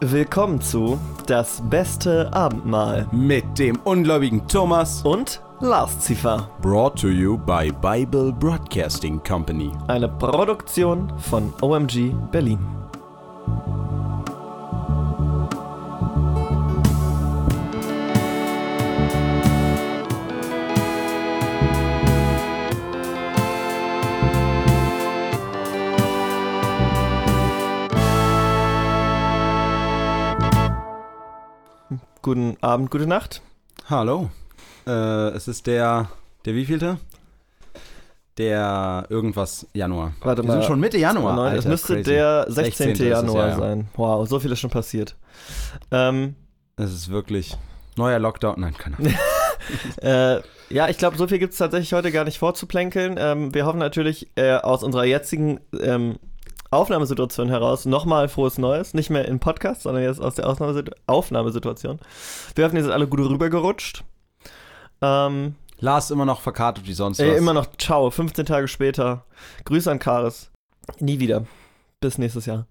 Willkommen zu Das beste Abendmahl Mit dem ungläubigen Thomas. und Lars Ziffer, Brought to you by Bible Broadcasting Company. eine Produktion von OMG Berlin. Guten Abend, gute Nacht. Hallo. Äh, es ist der. Der wievielte? Der irgendwas Januar. Warte Wir mal. sind schon Mitte Januar. Nein, es Alter, müsste crazy. der 16. 16. ist es, Januar ja, ja. sein. Wow, so viel ist schon passiert. Ähm, Es ist wirklich. Neuer Lockdown. Nein, keine Ahnung. Äh, ja, ich glaube, so viel gibt es tatsächlich heute gar nicht vorzuplänkeln. Ähm, wir hoffen natürlich äh, aus unserer jetzigen ähm, Aufnahmesituation heraus nochmal frohes Neues. Nicht mehr im Podcast, sondern jetzt aus der Ausnahmesit- Aufnahmesituation. Wir hoffen, ihr seid alle gut rübergerutscht. Ähm, Lars immer noch verkartet wie sonst was. ey, immer noch ciao, 15 Tage später. Grüße an Karis. Nie wieder. Bis nächstes Jahr.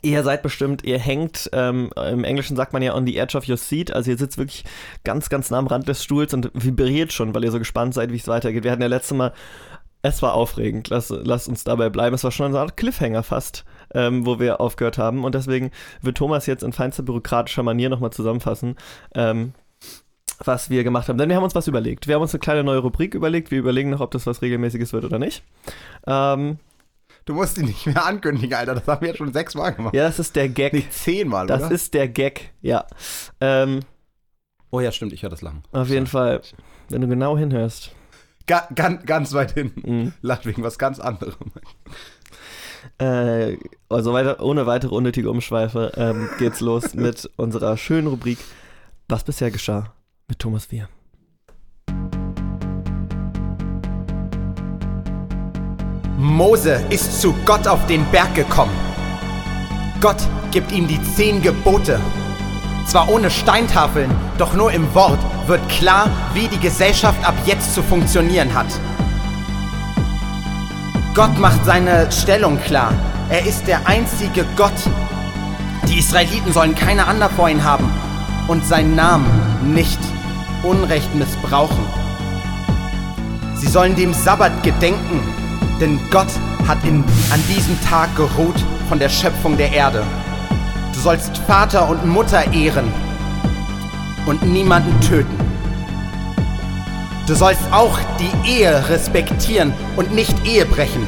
Ihr seid bestimmt, ihr hängt, ähm, im Englischen sagt man ja on the edge of your seat, also ihr sitzt wirklich ganz, ganz nah am Rand des Stuhls und vibriert schon, weil ihr so gespannt seid, wie es weitergeht. Wir hatten ja letztes Mal, es war aufregend, lass, lasst uns dabei bleiben, es war schon eine Art Cliffhanger fast, ähm, wo wir aufgehört haben und deswegen wird Thomas jetzt in feinster bürokratischer Manier nochmal zusammenfassen, ähm, was wir gemacht haben. Denn wir haben uns was überlegt. Wir haben uns eine kleine neue Rubrik überlegt, wir überlegen noch, ob das was Regelmäßiges wird oder nicht. Ähm, Du musst ihn nicht mehr ankündigen, Alter. Das haben wir jetzt schon sechsmal gemacht. ja, das ist der Gag. Nicht zehnmal, Das oder? ist der Gag, ja. Ähm, oh ja, stimmt. Ich höre das Lachen. auf jeden Fall, wenn du genau hinhörst. Ga ganz, ganz weit hinten. Mhm. Lacht wegen was ganz anderem. Äh, also weiter, ohne weitere unnötige Umschweife ähm, geht's los mit unserer schönen Rubrik Was bisher geschah mit Thomas Wir. Mose ist zu Gott auf den Berg gekommen. Gott gibt ihm die zehn Gebote. Zwar ohne Steintafeln, doch nur im Wort wird klar, wie die Gesellschaft ab jetzt zu funktionieren hat. Gott macht seine Stellung klar. Er ist der einzige Gott. Die Israeliten sollen keine anderen vor ihn haben und seinen Namen nicht unrecht missbrauchen. Sie sollen dem Sabbat gedenken, denn Gott hat in, an diesem Tag geruht von der Schöpfung der Erde. Du sollst Vater und Mutter ehren und niemanden töten. Du sollst auch die Ehe respektieren und nicht Ehe brechen.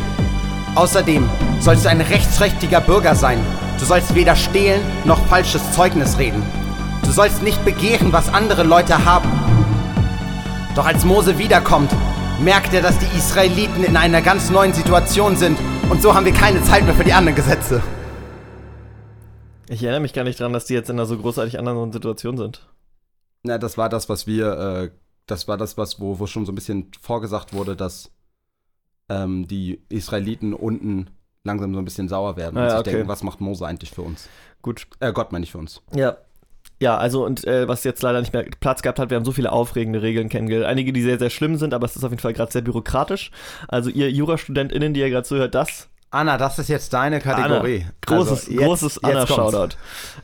Außerdem sollst du ein rechtsträchtiger Bürger sein. Du sollst weder stehlen noch falsches Zeugnis reden. Du sollst nicht begehren, was andere Leute haben. Doch als Mose wiederkommt, merkt er, dass die Israeliten in einer ganz neuen Situation sind und so haben wir keine Zeit mehr für die anderen Gesetze. Ich erinnere mich gar nicht dran, dass die jetzt in einer so großartig anderen Situation sind. Na, das war das, was wir, äh, das war das, was, wo, wo schon so ein bisschen vorgesagt wurde, dass ähm, die Israeliten unten langsam so ein bisschen sauer werden Ah, und ja, sich okay. denken, was macht Mose eigentlich für uns? Gut. Äh, Gott meine ich für uns. Ja. Ja, also und äh, was jetzt leider nicht mehr Platz gehabt hat, wir haben so viele aufregende Regeln kennengelernt. Einige, die sehr, sehr schlimm sind, aber es ist auf jeden Fall gerade sehr bürokratisch. Also ihr JurastudentInnen, die ihr gerade zuhört, das Anna, das ist jetzt deine Kategorie. Anna, großes, Also, großes. Anna-Shoutout.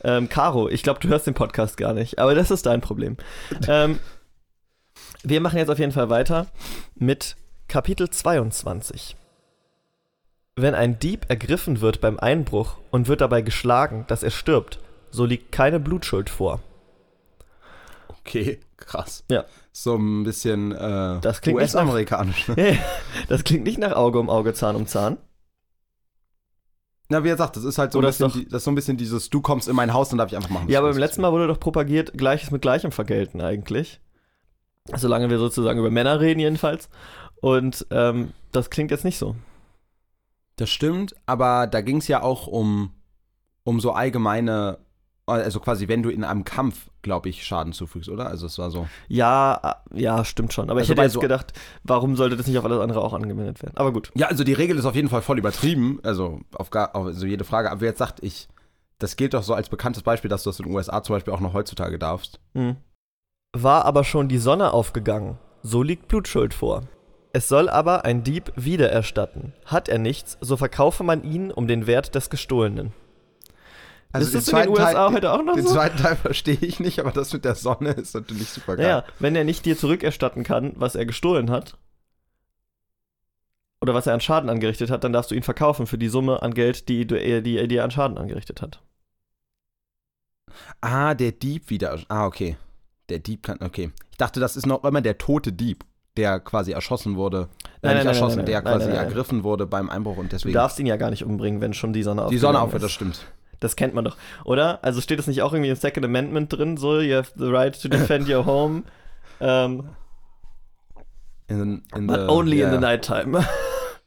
Ähm, Caro, ich glaube, du hörst den Podcast gar nicht, aber das ist dein Problem. ähm, wir machen jetzt auf jeden Fall weiter mit Kapitel 22. Wenn ein Dieb ergriffen wird beim Einbruch und wird dabei geschlagen, dass er stirbt, so liegt keine Blutschuld vor. Okay, krass. Ja. So ein bisschen äh, Das klingt nicht nach- US-amerikanisch. ne? das klingt nicht nach Auge um Auge, Zahn um Zahn. Na, wie gesagt, das ist halt so ein, Oder ist bisschen, doch- die, das ist so ein bisschen dieses, du kommst in mein Haus und darf ich einfach machen. Ja, aber beim letzten Mal wurde doch propagiert, Gleiches mit Gleichem vergelten eigentlich. Solange wir sozusagen über Männer reden jedenfalls. Und ähm, das klingt jetzt nicht so. Das stimmt, aber da ging es ja auch um, um so allgemeine, also quasi, wenn du in einem Kampf, glaube ich, Schaden zufügst, oder? Also es war so. Ja, äh, ja, stimmt schon. Aber ich Also hätte bei jetzt so- gedacht, warum sollte das nicht auf alles andere auch angewendet werden? Aber gut. Ja, also die Regel ist auf jeden Fall voll übertrieben, also auf gar, auf, also jede Frage. Aber wer jetzt sagt, ich, das gilt doch so als bekanntes Beispiel, dass du das in den USA zum Beispiel auch noch heutzutage darfst. Hm. War aber schon die Sonne aufgegangen, so liegt Blutschuld vor. Es soll aber ein Dieb wiedererstatten. Hat er nichts, so verkaufe man ihn um den Wert des Gestohlenen. Also ist das den in den USA Teil- heute auch noch Den so? zweiten Teil verstehe ich nicht, aber das mit der Sonne ist natürlich super geil. Naja, wenn er nicht dir zurückerstatten kann, was er gestohlen hat, oder was er an Schaden angerichtet hat, dann darfst du ihn verkaufen für die Summe an Geld, die, du, er- die er dir an Schaden angerichtet hat. Ah, der Dieb wieder. Ah, okay. Der Dieb kann. Okay. Ich dachte, das ist noch immer der tote Dieb, der quasi erschossen wurde. Nein, äh, nicht nein, nein, erschossen, nein, der nein, quasi nein, nein. ergriffen wurde beim Einbruch und Du deswegen. darfst ihn ja gar nicht umbringen, wenn schon die Sonne aufgeht. die Sonne aufhört, das stimmt. Das kennt man doch, oder? Also steht das nicht auch irgendwie im Second Amendment drin, so, you have the right to defend your home, ähm, In, in but the- only ja, in the nighttime.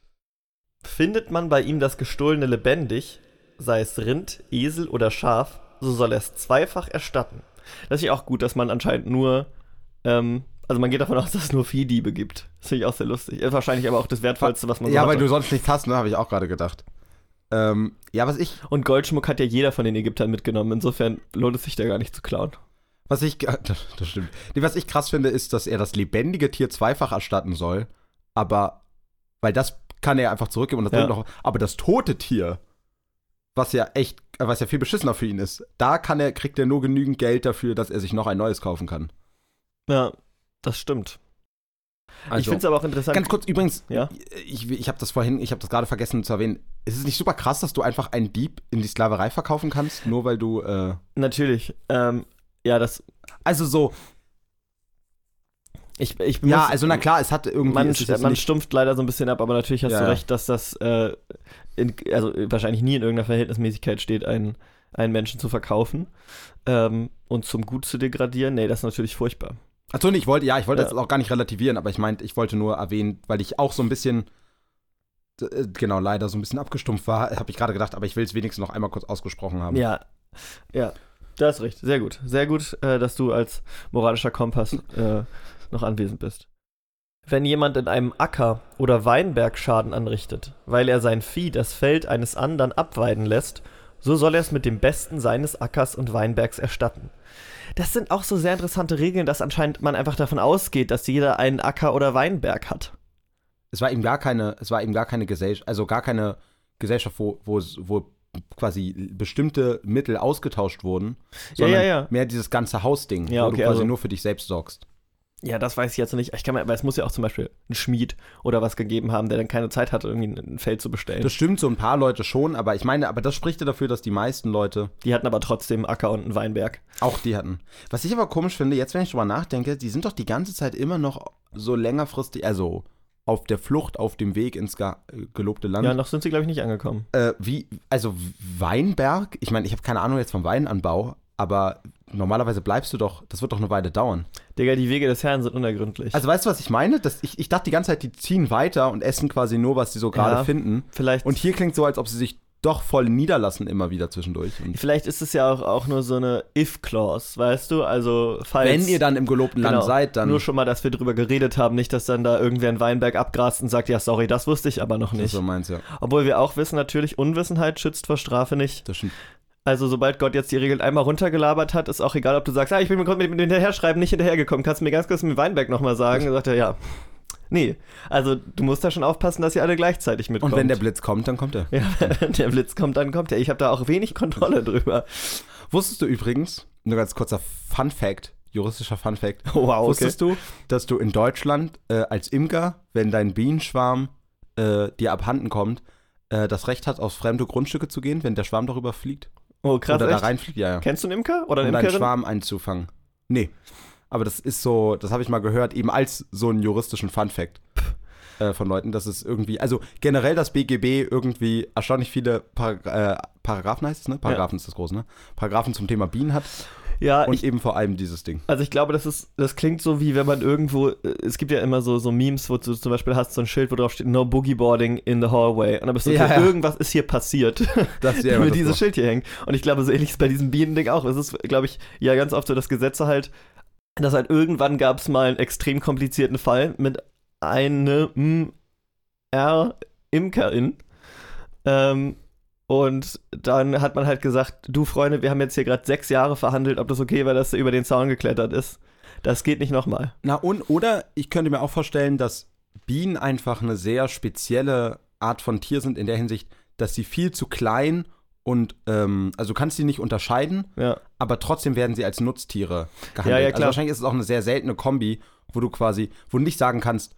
Findet man bei ihm das Gestohlene lebendig, sei es Rind, Esel oder Schaf, so soll er es zweifach erstatten. Das ist ja auch gut, dass man anscheinend nur, ähm, also man geht davon aus, dass es nur Viehdiebe gibt. Das finde ich auch sehr lustig. Ist wahrscheinlich aber auch das Wertvollste, was man so Ja, weil du sonst nichts hast, ne? Habe ich auch gerade gedacht. Ähm, ja, was ich, Und Goldschmuck hat ja jeder von den Ägyptern mitgenommen. Insofern lohnt es sich da gar nicht zu klauen. was ich, das, das stimmt. Nee, was ich krass finde, ist, dass er das lebendige Tier zweifach erstatten soll, aber, weil das kann er einfach zurückgeben und das Ja. noch, aber das tote Tier, was ja echt, äh, was ja viel beschissener für ihn ist, da kann er, kriegt er nur genügend Geld dafür, dass er sich noch ein neues kaufen kann. Ja, das stimmt. Ich Also, finde es aber auch interessant. Ganz kurz, übrigens, Ja. ich, ich habe das vorhin, ich habe das gerade vergessen zu erwähnen. Ist es nicht super krass, dass du einfach einen Dieb in die Sklaverei verkaufen kannst, nur weil du, äh, Natürlich. Ähm, ja, das. also so, Ich, ich ja, muss- also na klar, es hat irgendwie, Man, ist man stumpft leider so ein bisschen ab, aber natürlich hast Ja, du ja. recht, dass das äh, in, also wahrscheinlich nie in irgendeiner Verhältnismäßigkeit steht, einen, einen Menschen zu verkaufen ähm, und zum Gut zu degradieren. Nee, das ist natürlich furchtbar. Achso, nee, ich wollte, ja, ich wollte Ja. jetzt auch gar nicht relativieren, aber ich meinte, ich wollte nur erwähnen, weil ich auch so ein bisschen, äh, genau, leider so ein bisschen abgestumpft war, habe ich gerade gedacht, aber ich will es wenigstens noch einmal kurz ausgesprochen haben. Ja, ja, da hast recht. Sehr gut. Sehr gut, äh, dass du als moralischer Kompass äh, noch anwesend bist. Wenn jemand in einem Acker oder Weinberg Schaden anrichtet, weil er sein Vieh das Feld eines anderen abweiden lässt, so soll er es mit dem Besten seines Ackers und Weinbergs erstatten. Das sind auch so sehr interessante Regeln, dass anscheinend man einfach davon ausgeht, dass jeder einen Acker oder Weinberg hat. Es war eben gar keine, es war eben gar keine Gesellschaft, also gar keine Gesellschaft, wo, wo, wo quasi bestimmte Mittel ausgetauscht wurden, Ja, sondern ja, ja. mehr dieses ganze Hausding, Ja, wo okay, du quasi also- nur für dich selbst sorgst. Ja, das weiß ich jetzt nicht. Ich kann mir, aber es muss ja auch zum Beispiel einen Schmied oder was gegeben haben, der dann keine Zeit hatte, irgendwie ein Feld zu bestellen. Das stimmt, so ein paar Leute schon, aber ich meine, aber das spricht ja dafür, dass die meisten Leute Die hatten aber trotzdem einen Acker und einen Weinberg. auch die hatten. Was ich aber komisch finde, jetzt wenn ich drüber nachdenke, die sind doch die ganze Zeit immer noch so längerfristig, also auf der Flucht, auf dem Weg ins äh, gelobte Land. Ja, noch sind sie, glaube ich, nicht angekommen. Äh, wie, also Weinberg, ich meine, ich habe keine Ahnung jetzt vom Weinanbau, aber normalerweise bleibst du doch, das wird doch eine Weile dauern. Digga, die Wege des Herrn sind unergründlich. Also weißt du, was ich meine? Das, ich, ich dachte die ganze Zeit, die ziehen weiter und essen quasi nur, was sie so gerade Ja. finden. vielleicht, Und hier klingt so, als ob sie sich doch voll niederlassen immer wieder zwischendurch. Und vielleicht ist es ja auch, auch nur so eine If-Clause, weißt du? Also, falls. wenn ihr dann im gelobten Land Genau, seid, dann Nur schon mal, dass wir drüber geredet haben, nicht, dass dann da irgendwer einen Weinberg abgrast und sagt, ja, sorry, das wusste ich aber noch Das nicht. so meinst, ja. Obwohl wir auch wissen, natürlich, Unwissenheit schützt vor Strafe nicht. Das stimmt. Also, sobald Gott jetzt die Regeln einmal runtergelabert hat, ist auch egal, ob du sagst, ah, ich bin mit mit dem Hinterherschreiben nicht hinterhergekommen. Kannst du mir ganz kurz mit Weinberg nochmal sagen? Dann sagt er, ja. Nee. Also, du musst da schon aufpassen, dass ihr alle gleichzeitig mitkommt. Und wenn der Blitz kommt, dann kommt er. ja, wenn der Blitz kommt, dann kommt er. Ich habe da auch wenig Kontrolle drüber. Wusstest du übrigens, nur ganz kurzer Fun Fact, juristischer Fun Fact, wow, okay. wusstest du, dass du in Deutschland äh, als Imker, wenn dein Bienenschwarm äh, dir abhanden kommt, äh, das Recht hast, auf fremde Grundstücke zu gehen, wenn der Schwarm darüber fliegt? Oh, krass. Oder da echt? reinfliegt? Ja, ja. Kennst du einen Imker oder eine um deinen Imkerin? Schwarm einzufangen. Nee. Aber das ist so, das habe ich mal gehört, eben als so einen juristischen Fun-Fact äh, von Leuten, dass es irgendwie, also generell das BGB irgendwie erstaunlich viele Parag äh, Paragraphen heißt es, ne? Paragraphen ist das groß, ne? Paragraphen zum Thema Bienen hat Ja, und ich, eben vor allem dieses Ding. also ich glaube, das ist, das klingt so wie wenn man irgendwo, äh, es gibt ja immer so, so Memes, wo du zum Beispiel hast so ein Schild, wo drauf steht, no boogieboarding in the hallway. Und dann bist du, Ja, okay, ja. irgendwas ist hier passiert, Das ist ja das dieses. Schild hier hängt. Und ich glaube, so ähnlich ist bei diesem Bienending auch. Es ist, glaube ich, ja ganz oft so, dass Gesetze halt, dass halt irgendwann gab es mal einen extrem komplizierten Fall mit einem R Imkerin. Ähm, und dann hat man halt gesagt, du Freunde, wir haben jetzt hier gerade sechs Jahre verhandelt, ob das okay war, dass er über den Zaun geklettert ist. Das geht nicht nochmal. Na und, oder ich könnte mir auch vorstellen, dass Bienen einfach eine sehr spezielle Art von Tier sind in der Hinsicht, dass sie viel zu klein und ähm, also du kannst sie nicht unterscheiden, Ja. aber trotzdem werden sie als Nutztiere gehandelt. Ja, ja, Also klar. wahrscheinlich ist es auch eine sehr seltene Kombi, wo du quasi, wo du nicht sagen kannst,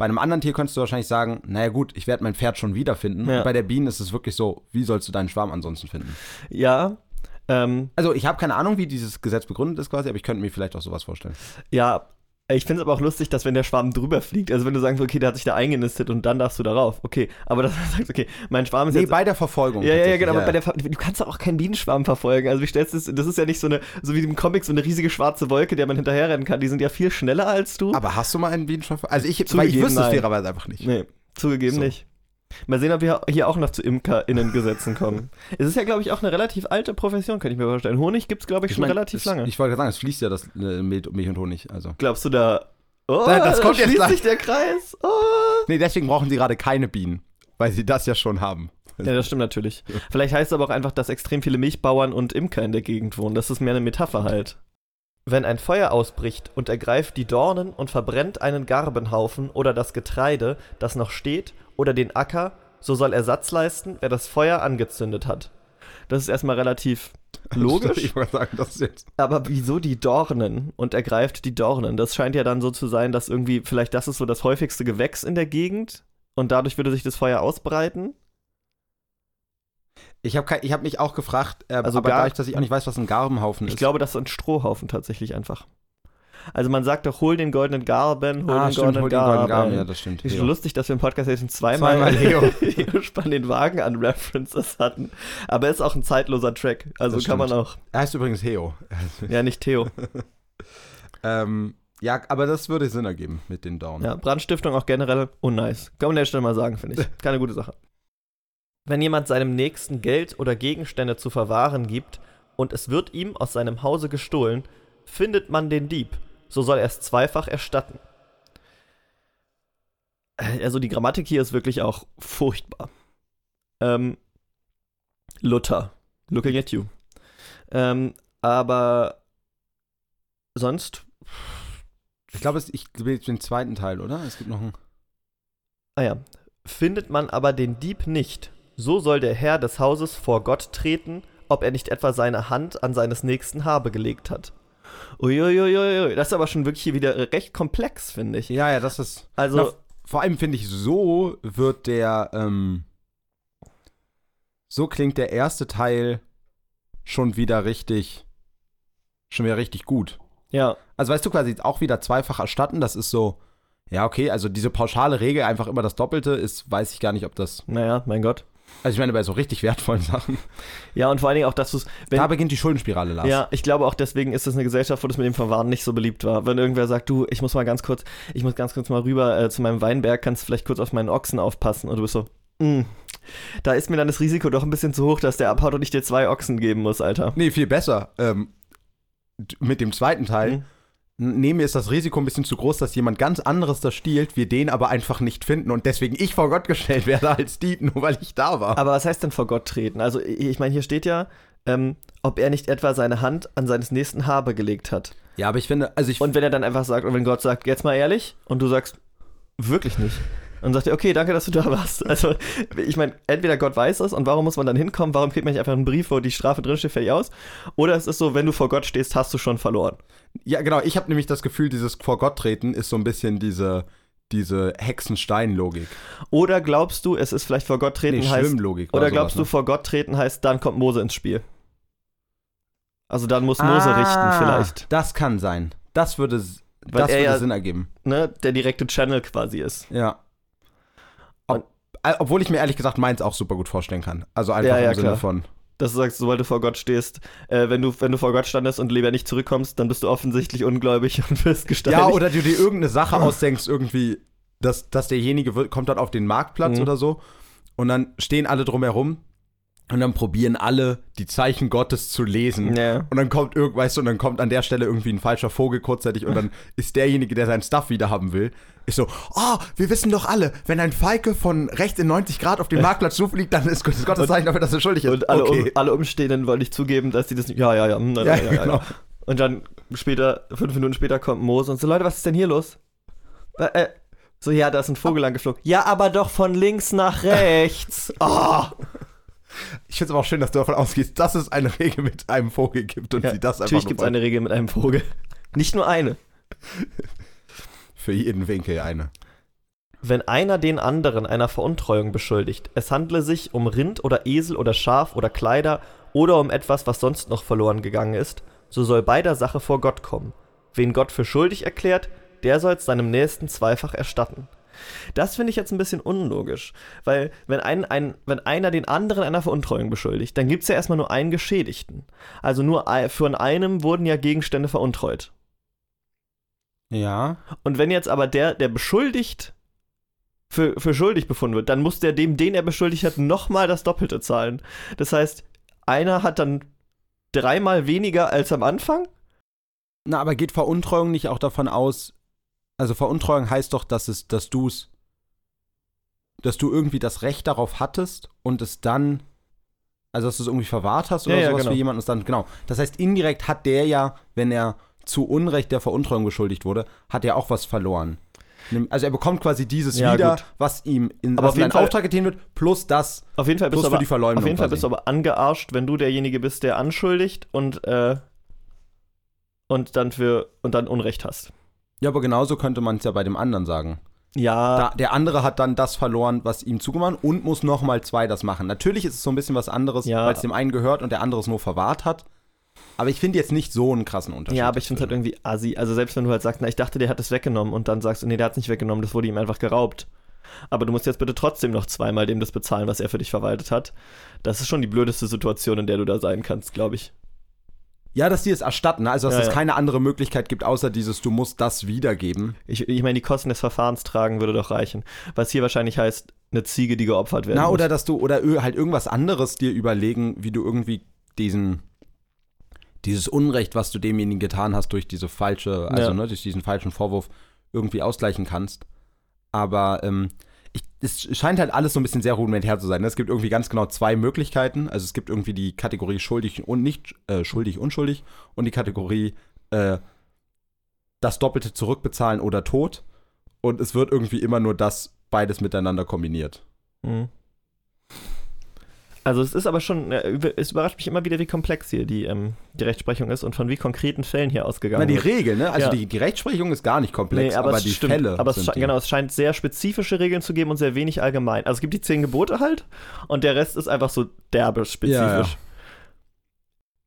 bei einem anderen Tier könntest du wahrscheinlich sagen, naja gut, ich werde mein Pferd schon wiederfinden. Ja. Und bei der Biene ist es wirklich so, wie sollst du deinen Schwarm ansonsten finden? Ja. Ähm, Also ich habe keine Ahnung, wie dieses Gesetz begründet ist quasi, aber ich könnte mir vielleicht auch sowas vorstellen. ja. Ich finde es aber auch lustig, dass wenn der Schwarm drüber fliegt, also wenn du sagst, okay, der hat sich da eingenistet und dann darfst du darauf, okay, aber dass du sagst, okay, mein Schwarm ist Nee, jetzt bei der Verfolgung. Ja, ja, ja, genau. Aber bei der, Ver- du kannst doch auch keinen Bienenschwarm verfolgen. Also wie stellst du das? Das ist ja nicht so eine, so wie im Comic, so eine riesige schwarze Wolke, der man hinterherrennen kann. Die sind ja viel schneller als du. aber hast du mal einen Bienenschwarm? Also ich, weil ich wüsste es fairerweise einfach nicht. nee, zugegeben So. nicht. Mal sehen, ob wir hier auch noch zu ImkerInnen-Gesetzen kommen. es ist ja, glaube ich, auch eine relativ alte Profession, könnte ich mir vorstellen. Honig gibt es, glaube ich, schon mein, relativ es, lange. Ich wollte gerade sagen, es fließt ja das äh, Milch, und Honig. Also. Glaubst du da. Oh, Da- das da kommt jetzt schließt gleich. sich der Kreis. Oh. Nee, deswegen brauchen sie gerade keine Bienen, weil sie das ja schon haben. Ja, das stimmt natürlich. Vielleicht heißt es aber auch einfach, dass extrem viele Milchbauern und Imker in der Gegend wohnen. Das ist mehr eine Metapher halt. Wenn ein Feuer ausbricht und ergreift die Dornen und verbrennt einen Garbenhaufen oder das Getreide, das noch steht, oder den Acker, so soll Ersatz leisten, wer das Feuer angezündet hat. Das ist erstmal relativ logisch, Ich wollte sagen, das jetzt. aber wieso die Dornen und ergreift die Dornen? Das scheint ja dann so zu sein, dass irgendwie, vielleicht das ist so das häufigste Gewächs in der Gegend und dadurch würde sich das Feuer ausbreiten. Ich habe ich hab mich auch gefragt, äh, Also aber Gar- dadurch, dass ich auch nicht weiß, was ein Garbenhaufen Ich ist. glaube, das ist ein Strohhaufen tatsächlich einfach. Also man sagt doch, hol den goldenen Garben, hol ah, den stimmt, goldenen hol den goldenen Garben. Garben. Ja, das stimmt. Ist schon lustig, dass wir im Podcast jetzt schon zweimal, Zweimal Leo. Leo Spann den Wagen an References hatten. Aber er ist auch ein zeitloser Track. Also Das kann man stimmt. auch. Er heißt übrigens Heo. Ja, nicht Theo. ähm, ja, aber das würde Sinn ergeben mit den Dornen. Ja, Brandstiftung auch generell unnice. Kann man an der Stelle mal sagen, finde ich. Keine gute Sache. Wenn jemand seinem Nächsten Geld oder Gegenstände zu verwahren gibt und es wird ihm aus seinem Hause gestohlen, findet man den Dieb. So soll er es zweifach erstatten. Also die Grammatik hier ist wirklich auch furchtbar. Ähm, Luther. Looking at you. Ähm, aber sonst Ich glaube, es- ich jetzt den zweiten Teil, oder? Es gibt noch einen. Ah ja. Findet man aber den Dieb nicht, so soll der Herr des Hauses vor Gott treten, ob er nicht etwa seine Hand an seines Nächsten Habe gelegt hat. Uiuiuiui, das ist aber schon wirklich hier wieder recht komplex, finde ich. Ja, ja, das ist. Also, Na, vor allem finde ich, so wird der. Ähm, so klingt der erste Teil schon wieder richtig. Schon wieder richtig gut. ja, Also weißt du quasi auch wieder zweifach erstatten, das ist so, ja, okay, also diese pauschale Regel, einfach immer das Doppelte, ist, weiß ich gar nicht, ob das. naja, mein Gott. Also ich meine, bei so richtig wertvollen Sachen. Ja, und vor allen Dingen auch, dass du es. da beginnt die Schuldenspirale, Lars. Ja, ich glaube auch deswegen ist es eine Gesellschaft, wo das mit dem Verwahren nicht so beliebt war. Wenn irgendwer sagt, du, ich muss mal ganz kurz, ich muss ganz kurz mal rüber äh, zu meinem Weinberg, kannst du vielleicht kurz auf meinen Ochsen aufpassen? Und du bist so, "Mm, da ist mir dann das Risiko doch ein bisschen zu hoch, dass der abhaut und ich dir zwei Ochsen geben muss, Alter. Nee, viel besser. Ähm, mit dem zweiten Teil, Mhm. N- nee, mir ist das Risiko ein bisschen zu groß, dass jemand ganz anderes das stiehlt, wir den aber einfach nicht finden und deswegen ich vor Gott gestellt werde als Dieb, nur weil ich da war. Aber was heißt denn vor Gott treten? Also, ich ich meine, hier steht ja, ähm, ob er nicht etwa seine Hand an seines nächsten Habe gelegt hat. ja, aber ich finde, also ich Und wenn er dann einfach sagt, und wenn Gott sagt, jetzt mal ehrlich, und du sagst, wirklich nicht. Und sagt er, okay, danke, dass du da warst. Also, ich meine, entweder Gott weiß es und warum muss man dann hinkommen? Warum kriegt man nicht einfach einen Brief, wo die Strafe drinsteht, fertig aus? Oder es ist so, wenn du vor Gott stehst, hast du schon verloren. Ja, genau. Ich habe nämlich das Gefühl, dieses vor Gott treten ist so ein bisschen diese, diese Hexenstein-Logik. Oder glaubst du, es ist vielleicht vor Gott treten Nee, heißt. Schwimmlogik. Oder sowas, glaubst du, ne? vor Gott treten heißt, dann kommt Mose ins Spiel? Also dann muss Mose richten Ah, vielleicht. Das kann sein. Das würde, Weil das er würde ja- Sinn ergeben. Ne, der direkte Channel quasi ist. Ja. Äh, obwohl ich mir ehrlich gesagt meins auch super gut vorstellen kann. Also einfach Ja, ja, im Sinne klar. von. Dass du sagst, sobald du vor Gott stehst, äh, wenn, du, wenn du vor Gott standest und lieber nicht zurückkommst, dann bist du offensichtlich ungläubig und wirst gesteinigt. Ja, oder du dir irgendeine Sache ausdenkst, irgendwie, dass, dass derjenige wird, kommt dann auf den Marktplatz Mhm. oder so und dann stehen alle drumherum und dann probieren alle, die Zeichen Gottes zu lesen. Ja. Und dann kommt irgend, weißt du, und dann kommt an der Stelle irgendwie ein falscher Vogel kurzzeitig und dann ist derjenige, der sein Stuff wieder haben will, ist so, oh, wir wissen doch alle, wenn ein Falke von rechts in 90 Grad auf den Marktplatz zufliegt, dann ist Gottes Zeichen dafür, dass er schuldig ist. Und alle, okay. um, alle Umstehenden wollen nicht zugeben, dass die das nicht. Ja, ja, ja. hm, ja, ja, ja, ja, genau. Und dann später, fünf Minuten später, kommt Mose und so: Leute, was ist denn hier los? Äh, äh, so, ja, da ist ein Vogel angeflogen. Ja, aber doch von links nach rechts. Oh. Ich finde es aber auch schön, dass du davon ausgehst, dass es eine Regel mit einem Vogel gibt und Ja, sie das einfach Natürlich gibt es eine Regel mit einem Vogel. Nicht nur eine. für jeden Winkel eine. Wenn einer den anderen einer Veruntreuung beschuldigt, es handle sich um Rind oder Esel oder Schaf oder Kleider oder um etwas, was sonst noch verloren gegangen ist, so soll bei der Sache vor Gott kommen. Wen Gott für schuldig erklärt, der soll es seinem Nächsten zweifach erstatten. Das finde ich jetzt ein bisschen unlogisch, weil wenn, ein, ein, wenn einer den anderen einer Veruntreuung beschuldigt, dann gibt es ja erstmal nur einen Geschädigten. Also nur von einem wurden ja Gegenstände veruntreut. Ja. Und wenn jetzt aber der, der beschuldigt, für, für schuldig befunden wird, dann muss der dem, den er beschuldigt hat, nochmal das Doppelte zahlen. Das heißt, einer hat dann dreimal weniger als am Anfang? Na, aber geht Veruntreuung nicht auch davon aus, also Veruntreuung heißt doch, dass es, dass du es, dass du irgendwie das Recht darauf hattest und es dann, also dass du es irgendwie verwahrt hast oder Ja, ja, sowas genau. für jemanden und es dann, genau. Das heißt, indirekt hat der ja, wenn er zu Unrecht der Veruntreuung beschuldigt wurde, hat er auch was verloren. Also er bekommt quasi dieses Ja, wieder, gut. was ihm in Aber was auf in jeden einen Fall- Auftrag getan wird, plus das, Auf jeden Fall bist plus du für aber, die Verleumdung auf jeden Fall quasi. bist du aber angearscht, wenn du derjenige bist, der anschuldigt und, äh, und dann für und dann Unrecht hast. Ja, aber genauso könnte man es ja bei dem anderen sagen. Ja, Da, der andere hat dann das verloren, was ihm zugemacht und muss nochmal zwei das machen. Natürlich ist es so ein bisschen was anderes, Ja. weil es dem einen gehört und der andere es nur verwahrt hat. Aber ich finde jetzt nicht so einen krassen Unterschied. ja, aber ich finde es halt irgendwie assi. Also selbst wenn du halt sagst, na, ich dachte, der hat es weggenommen und dann sagst du, nee, der hat es nicht weggenommen, das wurde ihm einfach geraubt. Aber du musst jetzt bitte trotzdem noch zweimal dem das bezahlen, was er für dich verwaltet hat. Das ist schon die blödeste Situation, in der du da sein kannst, glaube ich. Ja, dass die es erstatten, also dass Ja, es ja. keine andere Möglichkeit gibt, außer dieses, du musst das wiedergeben. Ich, ich meine, die Kosten des Verfahrens tragen würde doch reichen. Was hier wahrscheinlich heißt, eine Ziege, die geopfert werden Na, muss. oder dass du, oder halt irgendwas anderes dir überlegen, wie du irgendwie diesen, dieses Unrecht, was du demjenigen getan hast, durch diese falsche, also Ja. ne, durch diesen falschen Vorwurf irgendwie ausgleichen kannst. Aber ähm, ich, es scheint halt alles so ein bisschen sehr rudimentär zu sein. ne? Es gibt irgendwie ganz genau zwei Möglichkeiten. Also es gibt irgendwie die Kategorie schuldig und nicht äh, schuldig, unschuldig und die Kategorie äh, das Doppelte zurückbezahlen oder tot. Und es wird irgendwie immer nur das beides miteinander kombiniert. Mhm. Also es ist aber schon, äh, es überrascht mich immer wieder, wie komplex hier die, ähm, die Rechtsprechung ist und von wie konkreten Fällen hier ausgegangen Na, die wird. Regel, ne? Also Ja. die, die Rechtsprechung ist gar nicht komplex, Nee, aber, aber, es die stimmt. Fälle aber es, genau, es scheint sehr spezifische Regeln zu geben und sehr wenig allgemein. Also es gibt die zehn Gebote halt und der Rest ist einfach so derbe spezifisch. Ja, ja.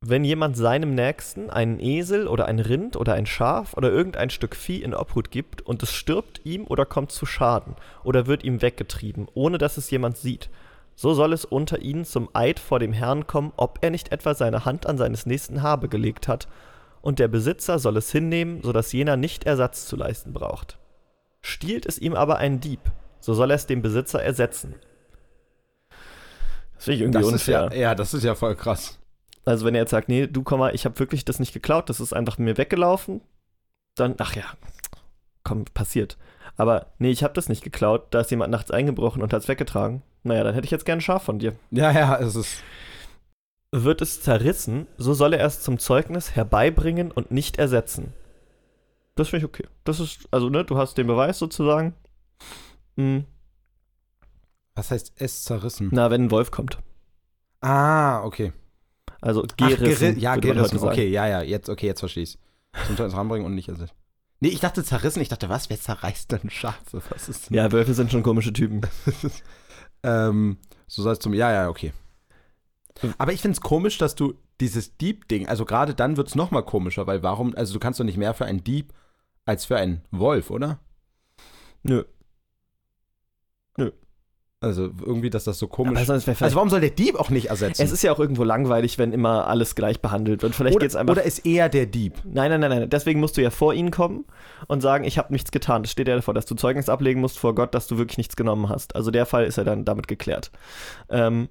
Wenn jemand seinem Nächsten einen Esel oder ein Rind oder ein Schaf oder irgendein Stück Vieh in Obhut gibt und es stirbt ihm oder kommt zu Schaden oder wird ihm weggetrieben, ohne dass es jemand sieht, so soll es unter ihnen zum Eid vor dem Herrn kommen, ob er nicht etwa seine Hand an seines Nächsten Habe gelegt hat, und der Besitzer soll es hinnehmen, so dass jener nicht Ersatz zu leisten braucht. Stiehlt es ihm aber ein Dieb, so soll er es dem Besitzer ersetzen. Das finde ich irgendwie das ist unfair. ja, ja, das ist ja voll krass. Also wenn er jetzt sagt, nee, du komm mal, ich habe wirklich das nicht geklaut, das ist einfach mir weggelaufen, dann, ach ja, komm, passiert. Aber nee, ich habe das nicht geklaut, da ist jemand nachts eingebrochen und hat es weggetragen. Naja, dann hätte ich jetzt gern ein Schaf von dir. Ja, ja, es ist. Wird es zerrissen, so soll er es zum Zeugnis herbeibringen und nicht ersetzen. Das finde ich okay. Das ist, also ne, du hast den Beweis sozusagen. Hm. Was heißt es zerrissen? Na, wenn ein Wolf kommt. Ah, okay. Also Ach, gerissen. geri- ja, gerissen. Okay, ja, ja, jetzt, okay, jetzt verstehe ich's. Zum Zeugnis ranbringen und nicht ersetzen. Nee, ich dachte zerrissen. Ich dachte, was? Wer zerreißt denn Schafe? Was ist denn? Ja, Wölfe sind schon komische Typen. ähm, so es zum. Ja, ja, okay. Aber ich finde es komisch, dass du dieses Dieb-Ding, also gerade dann wird es nochmal komischer, weil warum, also du kannst doch nicht mehr für einen Dieb als für einen Wolf, oder? Nö. Also irgendwie, dass das so komisch wär vielleicht- Also warum soll der Dieb auch nicht ersetzen? Es ist ja auch irgendwo langweilig, wenn immer alles gleich behandelt wird. Vielleicht oder, geht's einfach. oder ist er der Dieb? nein, nein, nein, nein. Deswegen musst du ja vor ihn kommen und sagen, ich habe nichts getan. Das steht ja davor, dass du Zeugnis ablegen musst vor Gott, dass du wirklich nichts genommen hast. Also der Fall ist ja dann damit geklärt. Ähm,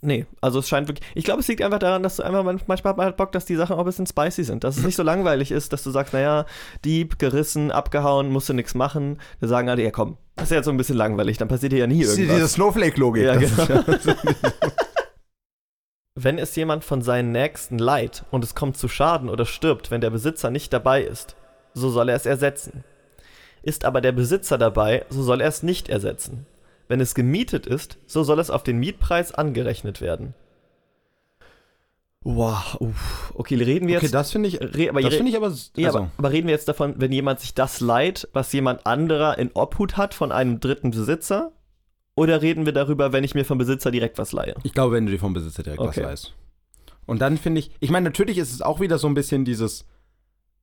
nee, also es scheint wirklich. Ich glaube, es liegt einfach daran, dass du einfach man- manchmal hat man halt Bock, dass die Sachen auch ein bisschen spicy sind. Dass es nicht so langweilig ist, dass du sagst, naja, Dieb, gerissen, abgehauen, musst du nichts machen. Da sagen alle, ja komm, das ist ja jetzt so ein bisschen langweilig, dann passiert hier ja nie Das ist irgendwas. diese Snowflake-Logik. Ja, genau. Wenn es jemand von seinen Nächsten leiht und es kommt zu Schaden oder stirbt, wenn der Besitzer nicht dabei ist, so soll er es ersetzen. Ist aber der Besitzer dabei, so soll er es nicht ersetzen. Wenn es gemietet ist, so soll es auf den Mietpreis angerechnet werden. Wow, uff. okay, reden wir Okay, jetzt. das finde ich, re, aber das finde ich aber, also, ja, aber, aber reden wir jetzt davon, wenn jemand sich das leiht, was jemand anderer in Obhut hat von einem dritten Besitzer? Oder reden wir darüber, wenn ich mir vom Besitzer direkt was leihe? ich glaube, wenn du dir vom Besitzer direkt Okay. was leihst. Und dann finde ich, ich meine, natürlich ist es auch wieder so ein bisschen dieses,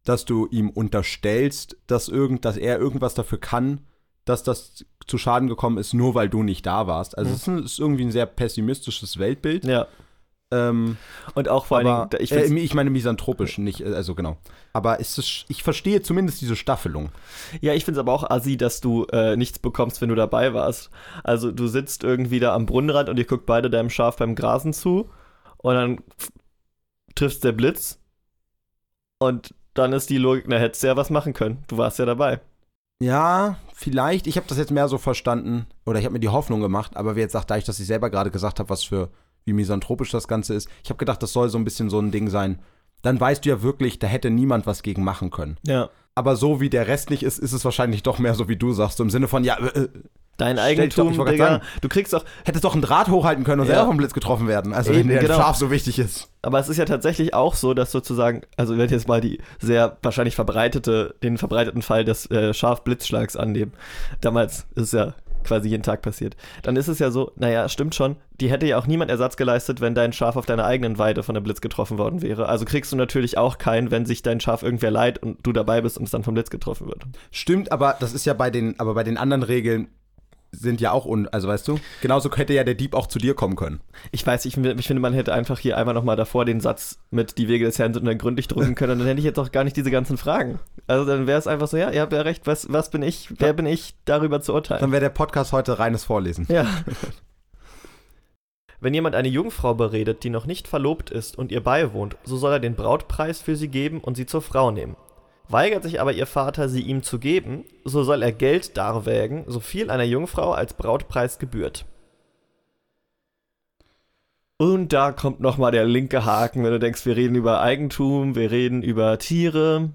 dass du ihm unterstellst, dass, irgend, dass er irgendwas dafür kann, dass das zu Schaden gekommen ist, nur weil du nicht da warst. Also Mhm. es ist, ein, ist irgendwie ein sehr pessimistisches Weltbild. Ja. Ähm, Und auch vor allen aber, Dingen, ich äh, ich meine misanthropisch, nicht, äh, also genau. Aber ist es, ich verstehe zumindest diese Staffelung. Ja, ich finde es aber auch assi, dass du äh, nichts bekommst, wenn du dabei warst. Also du sitzt irgendwie da am Brunnenrand und ihr guckt beide deinem Schaf beim Grasen zu und dann triffst der Blitz und dann ist die Logik, na, hättest du ja was machen können. Du warst ja dabei. Ja, vielleicht. Ich habe das jetzt mehr so verstanden, oder ich habe mir die Hoffnung gemacht, aber wie jetzt sagt, da ich, dass ich selber gerade gesagt habe, was für, wie misanthropisch das Ganze ist, ich habe gedacht, das soll so ein bisschen so ein Ding sein. Dann weißt du ja wirklich, da hätte niemand was gegen machen können. Ja. Aber so wie der Rest nicht ist, ist es wahrscheinlich doch mehr so, wie du sagst, so im Sinne von, ja, äh, Dein dich doch- Eigentum, wollte Digga. grad Du kriegst auch, hättest doch einen Draht hochhalten können und Ja. selber vom Blitz getroffen werden. Also Eben, wenn der genau. Schaf so wichtig ist. aber es ist ja tatsächlich auch so, dass sozusagen, also wenn jetzt mal die sehr wahrscheinlich verbreitete, den verbreiteten Fall des äh, Schafblitzschlags annehmen. Damals ist es ja quasi jeden Tag passiert. Dann ist es ja so, naja, stimmt schon, die hätte ja auch niemand Ersatz geleistet, wenn dein Schaf auf deiner eigenen Weide von der Blitz getroffen worden wäre. Also kriegst du natürlich auch keinen, wenn sich dein Schaf irgendwer leiht und du dabei bist und es dann vom Blitz getroffen wird. Stimmt, aber das ist ja bei den, aber bei den anderen Regeln sind ja auch, un, also weißt du, genauso hätte ja der Dieb auch zu dir kommen können. Ich weiß, ich, ich finde, man hätte einfach hier einmal nochmal davor den Satz mit die Wege des Herrn sind dann gründlich drücken können und dann hätte ich jetzt auch gar nicht diese ganzen Fragen. Also dann wäre es einfach so, ja, ihr habt ja recht, was, was bin ich, wer bin ich, darüber zu urteilen. Dann wäre der Podcast heute reines Vorlesen. Ja. Wenn jemand eine Jungfrau beredet, die noch nicht verlobt ist und ihr beiwohnt, so soll er den Brautpreis für sie geben und sie zur Frau nehmen. Weigert sich aber ihr Vater, sie ihm zu geben, so soll er Geld darwägen, so viel einer Jungfrau als Brautpreis gebührt. Und da kommt nochmal der linke Haken, wenn du denkst, wir reden über Eigentum, wir reden über Tiere,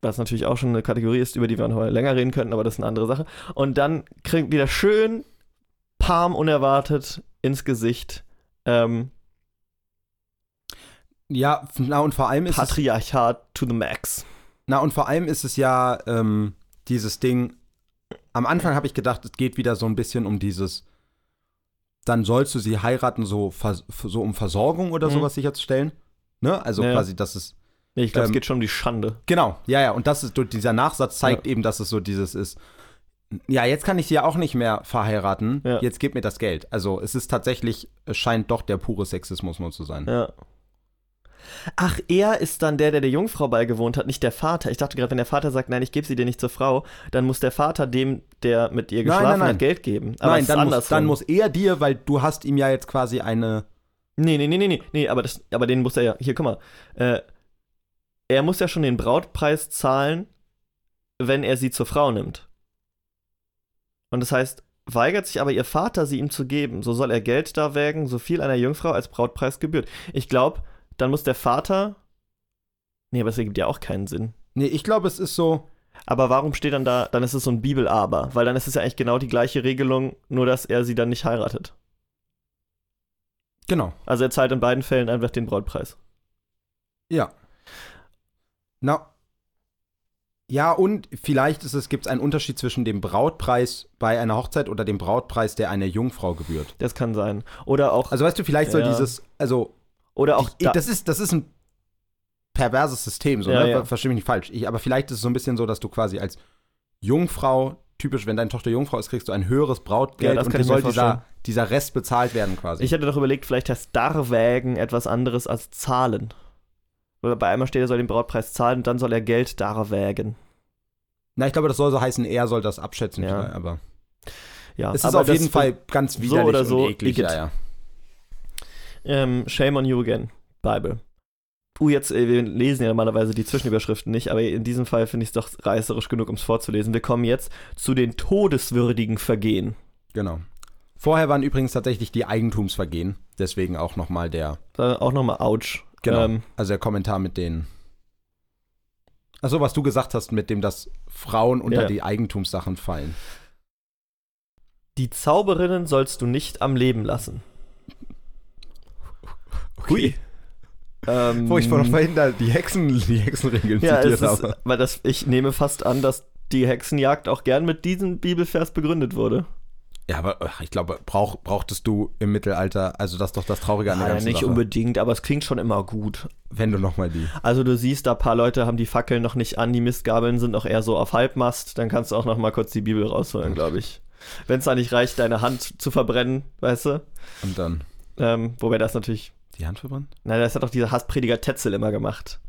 was natürlich auch schon eine Kategorie ist, über die wir noch länger reden könnten, aber das ist eine andere Sache. Und dann kriegt wieder schön Palm unerwartet ins Gesicht. Ähm, Ja, na und vor allem ist es, Patriarchat to the max. Na und vor allem ist es ja ähm, dieses Ding. Am Anfang habe ich gedacht, es geht wieder so ein bisschen um dieses. Dann sollst du sie heiraten, so, so um Versorgung oder Mhm. sowas sicherzustellen. Ne? Also Ja. quasi, dass es. Ich glaube, Ähm, es geht schon um die Schande. Genau, ja, ja. Und das ist, dieser Nachsatz zeigt eben, dass es so dieses ist. Ja, jetzt kann ich sie ja auch nicht mehr verheiraten. Ja. Jetzt gib mir das Geld. Also es ist tatsächlich, es scheint doch der pure Sexismus nur zu sein. Ja. Ach, er ist dann der, der der Jungfrau beigewohnt hat, nicht der Vater. Ich dachte gerade, wenn der Vater sagt, nein, ich gebe sie dir nicht zur Frau, dann muss der Vater dem, der mit ihr Nein, geschlafen nein, nein. hat, Geld geben. Aber Nein, dann muss, dann muss er dir, weil du hast ihm ja jetzt quasi eine. Nee, nee, nee, nee, nee, nee, aber, das, aber den muss er ja. Hier, guck mal. Äh, er muss ja schon den Brautpreis zahlen, wenn er sie zur Frau nimmt. Und das heißt, weigert sich aber ihr Vater, sie ihm zu geben, so soll er Geld da wägen, so viel einer Jungfrau als Brautpreis gebührt. Ich glaube, dann muss der Vater. Nee, aber das ergibt ja auch keinen Sinn. Nee, ich glaube, es ist so. Aber warum steht dann da, dann ist es so ein Bibel-Aber? Weil dann ist es ja eigentlich genau die gleiche Regelung, nur dass er sie dann nicht heiratet. Genau. Also er zahlt in beiden Fällen einfach den Brautpreis. Ja. Na. Ja, und vielleicht ist es, gibt es einen Unterschied zwischen dem Brautpreis bei einer Hochzeit oder dem Brautpreis, der einer Jungfrau gebührt. Das kann sein. Oder auch, Also weißt du, vielleicht soll Ja. dieses, also oder auch ich, da, das ist, das ist ein perverses System, so, Ja, ne? ja. Versteh mich nicht falsch. Ich, aber vielleicht ist es so ein bisschen so, dass du quasi als Jungfrau, typisch, wenn deine Tochter Jungfrau ist, kriegst du ein höheres Brautgeld Ja, und dir soll dieser, dieser Rest bezahlt werden quasi. Ich hätte doch überlegt, vielleicht heißt Darwägen etwas anderes als zahlen. Oder bei einmal steht, er soll den Brautpreis zahlen und dann soll er Geld darwägen. Na, ich glaube, das soll so heißen, er soll das abschätzen, Ja. aber Ja, es ist auf jeden Fall ganz widerlich oder so, und eklig. Ja, ja. Ähm, shame on you again, Bible. Uh, jetzt, äh, wir lesen ja normalerweise die Zwischenüberschriften nicht, aber in diesem Fall finde ich es doch reißerisch genug, um es vorzulesen. Wir kommen jetzt zu den todeswürdigen Vergehen. Genau. Vorher waren übrigens tatsächlich die Eigentumsvergehen, deswegen auch nochmal der, Äh, auch nochmal ouch. Genau. Ähm, also der Kommentar mit den. Achso, was du gesagt hast, mit dem, dass Frauen unter Ja. die Eigentumssachen fallen. Die Zauberinnen sollst du nicht am Leben lassen. Hui. Ähm, Wo ich vor vorhin da die, Hexen, die Hexenregeln ja, zitiert ist, habe. weil das, ich nehme fast an, dass die Hexenjagd auch gern mit diesem Bibelvers begründet wurde. Ja, aber ich glaube, brauch, brauchtest du im Mittelalter, also das ist doch das Traurige an der Nein, ganzen nicht Sache. unbedingt, aber es klingt schon immer gut. Wenn du nochmal die. Also du siehst, da ein paar Leute haben die Fackeln noch nicht an, die Mistgabeln sind noch eher so auf Halbmast, dann kannst du auch noch mal kurz die Bibel rausholen, glaube ich. Wenn es da nicht reicht, deine Hand zu verbrennen, weißt du? Und dann Ähm, wobei das natürlich, die Hand verbrennen? na, das hat doch dieser Hassprediger Tetzel immer gemacht.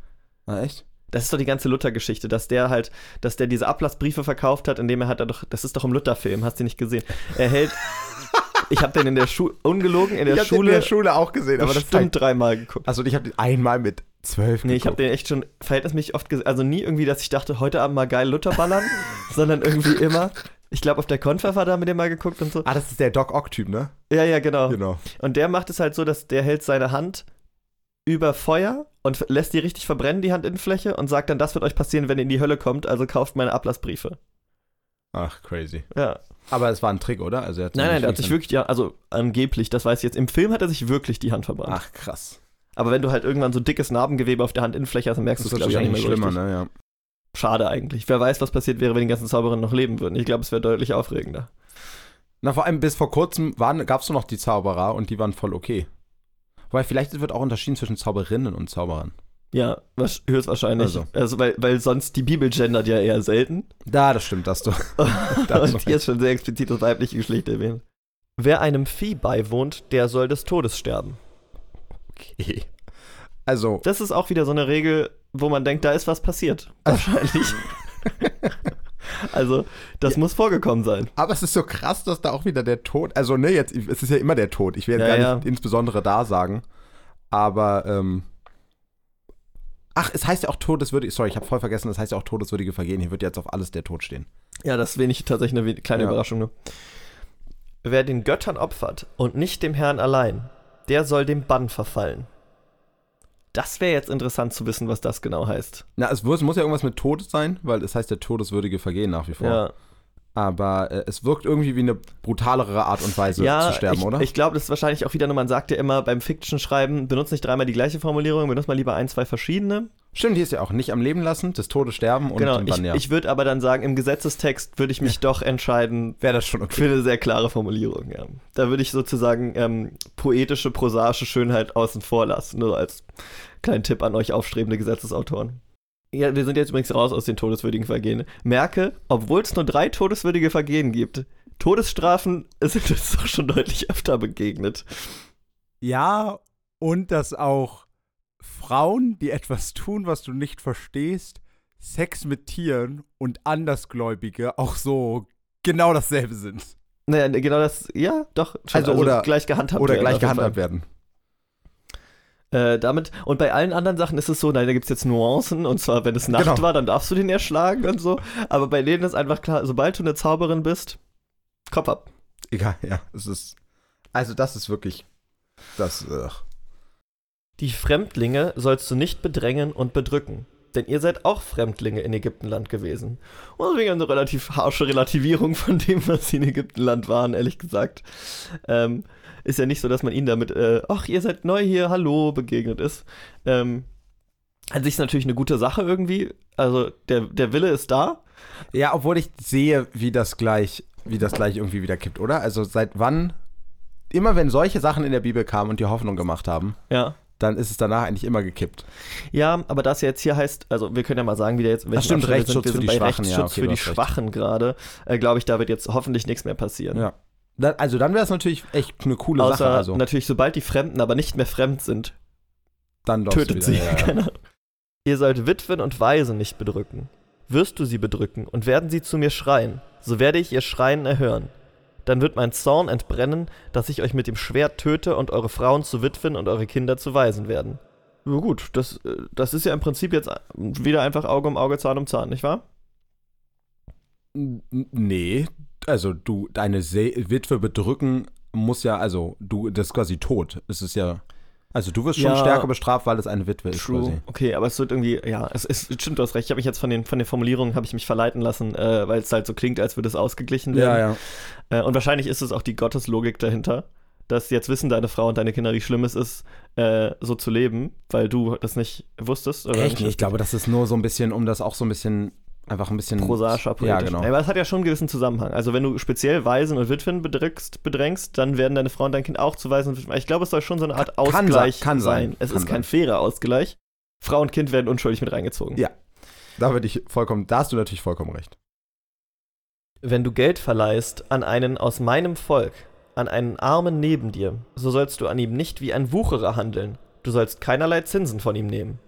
Ah, echt? Das ist doch die ganze Luther-Geschichte, dass der halt, dass der diese Ablassbriefe verkauft hat, indem er hat er doch, das ist doch im Luther-Film, hast du nicht gesehen. Er hält, ich habe den in der Schule, ungelogen, in der ich hab den Schule, in der Schule auch gesehen, aber das ist bestimmt dreimal geguckt. Also ich habe den einmal mit zwölf Nee, ich habe den echt schon verhältnismäßig oft gesehen. Also nie irgendwie, dass ich dachte, heute Abend mal geil Luther ballern, sondern irgendwie immer. Ich glaube, auf der Konfer war da mit dem mal geguckt und so. Ah, das ist der Doc Ock-Typ, ne? Ja, ja, genau. Genau. Und der macht es halt so, dass der hält seine Hand über Feuer und lässt die richtig verbrennen, die Handinnenfläche, und sagt dann, das wird euch passieren, wenn ihr in die Hölle kommt, also kauft meine Ablassbriefe. Ach, crazy. Ja. Aber es war ein Trick, oder? Also er hat Nein, nein, der hat sich wirklich, ja, also angeblich, das weiß ich jetzt, im Film hat er sich wirklich die Hand verbrannt. Ach, krass. Aber wenn du halt irgendwann so dickes Narbengewebe auf der Handinnenfläche hast, dann merkst du es, glaube ich, nicht mehr schlimmer, richtig. ne? Ja. Schade eigentlich. Wer weiß, was passiert wäre, wenn die ganzen Zauberinnen noch leben würden. Ich glaube, es wäre deutlich aufregender. Na, vor allem bis vor kurzem gab es nur noch die Zauberer und die waren voll okay. Wobei vielleicht wird auch unterschieden zwischen Zauberinnen und Zauberern. Ja, was, höchstwahrscheinlich. Also. Also, weil, weil sonst die Bibel gendert ja eher selten. Da, das stimmt, dass du. Da hast du Und hier ist schon sehr explizit das weibliche Geschlecht erwähnt. Wer einem Vieh beiwohnt, der soll des Todes sterben. Okay. Also, Das ist auch wieder so eine Regel, wo man denkt, da ist was passiert. Wahrscheinlich. also, das muss vorgekommen sein. aber es ist so krass, dass da auch wieder der Tod. Also, ne, jetzt, es ist ja immer der Tod. Ich werde Ja, gar ja. nicht insbesondere da sagen. Aber, ähm. Ach, es heißt ja auch todeswürdige. Sorry, ich habe voll vergessen, es heißt ja auch todeswürdige Vergehen. Hier wird jetzt auf alles der Tod stehen. Ja, das ist wenig tatsächlich eine kleine Ja. Überraschung. Ne? Wer den Göttern opfert und nicht dem Herrn allein, der soll dem Bann verfallen. Das wäre jetzt interessant zu wissen, was das genau heißt. Na, es muss, muss ja irgendwas mit Tod sein, weil es heißt ja todeswürdige Vergehen nach wie vor. Ja, Aber äh, es wirkt irgendwie wie eine brutalere Art und Weise ja zu sterben, ich, oder? ich glaube, das ist wahrscheinlich auch wieder nur, man sagt ja immer beim Fiction-Schreiben, benutzt nicht dreimal die gleiche Formulierung, benutzt mal lieber ein, zwei verschiedene. Stimmt, hier ist ja auch nicht am Leben lassen, des Todes sterben und genau, den ich, ja. ich würde aber dann sagen, im Gesetzestext würde ich mich doch entscheiden Wäre das schon für okay. eine sehr klare Formulierung, ja. Da würde ich sozusagen ähm, poetische, prosaische Schönheit außen vor lassen, nur als kleinen Tipp an euch aufstrebende Gesetzesautoren. Ja, wir sind jetzt übrigens raus aus den todeswürdigen Vergehen. Merke, obwohl es nur drei todeswürdige Vergehen gibt, Todesstrafen sind uns doch schon deutlich öfter begegnet. Ja, und dass auch Frauen, die etwas tun, was du nicht verstehst, Sex mit Tieren und Andersgläubige auch so genau dasselbe sind. Naja, genau das, ja, doch. Schon, Also oder- gleich gehandhabt Oder werden, gleich auf jeden gehandhabt werden. Äh, damit, und bei allen anderen Sachen ist es so, nein, da gibt es jetzt Nuancen, und zwar, wenn es Nacht Genau. war, dann darfst du den erschlagen und so. Aber bei denen ist einfach klar, sobald du eine Zauberin bist, Kopf ab. Egal, ja, es ist. Also, das ist wirklich. Das. Ugh. Die Fremdlinge sollst du nicht bedrängen und bedrücken, denn ihr seid auch Fremdlinge in Ägyptenland gewesen. Und deswegen eine relativ harsche Relativierung von dem, was sie in Ägyptenland waren, ehrlich gesagt. Ähm, ist ja nicht so, dass man ihnen damit, äh, ach, ihr seid neu hier, hallo, begegnet ist. Ähm, an sich ist natürlich eine gute Sache irgendwie. Also der, der Wille ist da. Ja, obwohl ich sehe, wie das gleich, wie das gleich irgendwie wieder kippt, oder? Also seit wann, immer wenn solche Sachen in der Bibel kamen und die Hoffnung gemacht haben, Ja. dann ist es danach eigentlich immer gekippt. Ja, aber das jetzt hier heißt, also wir können ja mal sagen, wie der jetzt, welchen stimmt, wir Rechtsschutz wir für die bei Schwachen, ja, okay, für die. Schwachen gerade, äh, glaube ich, da wird jetzt hoffentlich nichts mehr passieren. Ja. Also dann wäre es natürlich echt eine coole Außer Sache. Also natürlich, sobald die Fremden aber nicht mehr fremd sind, dann tötet wieder, sie. Ja, ja. Ahnung. Ihr sollt Witwen und Waisen nicht bedrücken. Wirst du sie bedrücken und werden sie zu mir schreien, so werde ich ihr Schreien erhören. Dann wird mein Zorn entbrennen, dass ich euch mit dem Schwert töte und eure Frauen zu Witwen und eure Kinder zu Waisen werden. Ja gut, das, äh, das ist ja im Prinzip jetzt wieder einfach Auge um Auge, Zahn um Zahn, nicht wahr? Nee, also du, deine Se Witwe bedrücken muss ja, also du, das ist quasi tot. Es ist ja, Also du wirst schon Ja. stärker bestraft, weil es eine Witwe ist. True. quasi. Okay, aber es wird irgendwie, ja, es ist, stimmt, du hast recht. Ich habe mich jetzt von den, von den Formulierungen, habe ich mich verleiten lassen, äh, weil es halt so klingt, als würde es ausgeglichen werden. ja. Äh, und wahrscheinlich ist es auch die Gotteslogik dahinter, dass jetzt wissen deine Frau und deine Kinder, wie schlimm es ist, äh, so zu leben, weil du das nicht wusstest. Oder Echt? nicht Ich glaube, das ist nur so ein bisschen, um das auch so ein bisschen, einfach ein bisschen. prosaischer Ja, politisch. genau. Aber es hat ja schon einen gewissen Zusammenhang. Also wenn du speziell Waisen und Witwen bedrängst, bedrängst dann werden deine Frau und dein Kind auch zu Waisen und Witwen. Ich glaube, es soll schon so eine Art Kann- kann Ausgleich sein, kann sein, Es kann ist kein sein. fairer Ausgleich. Frau und Kind werden unschuldig mit reingezogen. Ja. Da würde ich vollkommen, da hast du natürlich vollkommen recht. Wenn du Geld verleihst an einen aus meinem Volk, an einen Armen neben dir, so sollst du an ihm nicht wie ein Wucherer handeln. Du sollst keinerlei Zinsen von ihm nehmen.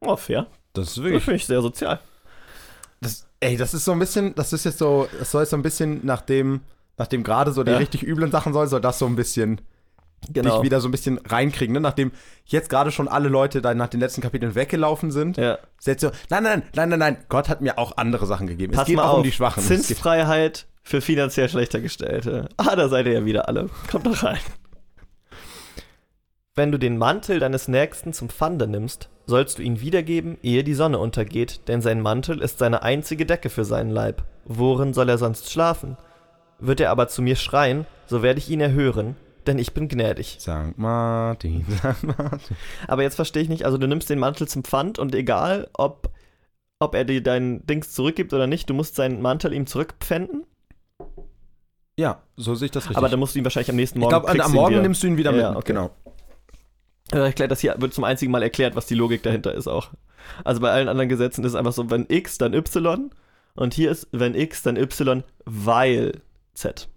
Oh, fair. Das ist Das wirklich. finde ich sehr sozial. Das, ey, das ist so ein bisschen, das ist jetzt so, das soll so ein bisschen nachdem, nachdem gerade so die Ja. richtig üblen Sachen soll, soll das so ein bisschen Genau. dich wieder so ein bisschen reinkriegen, ne? Nachdem jetzt gerade schon alle Leute dann nach den letzten Kapiteln weggelaufen sind, Ja. setzt so, nein, nein, nein, nein, nein, Gott hat mir auch andere Sachen gegeben. Pass es geht mal auch auf. um die Schwachen. Zinsfreiheit für finanziell schlechter Gestellte. Ah, da seid ihr ja wieder alle. Kommt doch rein. Wenn du den Mantel deines Nächsten zum Pfande nimmst, sollst du ihn wiedergeben, ehe die Sonne untergeht, denn sein Mantel ist seine einzige Decke für seinen Leib. Worin soll er sonst schlafen? Wird er aber zu mir schreien, so werde ich ihn erhören, denn ich bin gnädig. St. Martin, St. Martin. Aber jetzt verstehe ich nicht, also du nimmst den Mantel zum Pfand und egal, ob, ob er dir dein Dings zurückgibt oder nicht, du musst seinen Mantel ihm zurückpfänden. Ja, so sehe ich das richtig. Aber dann musst du ihn wahrscheinlich am nächsten ich Morgen glaube, kriegst am Morgen nimmst du ihn wieder Ja, mit. okay. Genau. Also erklärt, das hier wird zum einzigen Mal erklärt, was die Logik dahinter ist auch. Also bei allen anderen Gesetzen ist es einfach so, wenn x, dann y. Und hier ist, wenn x, dann y, weil z.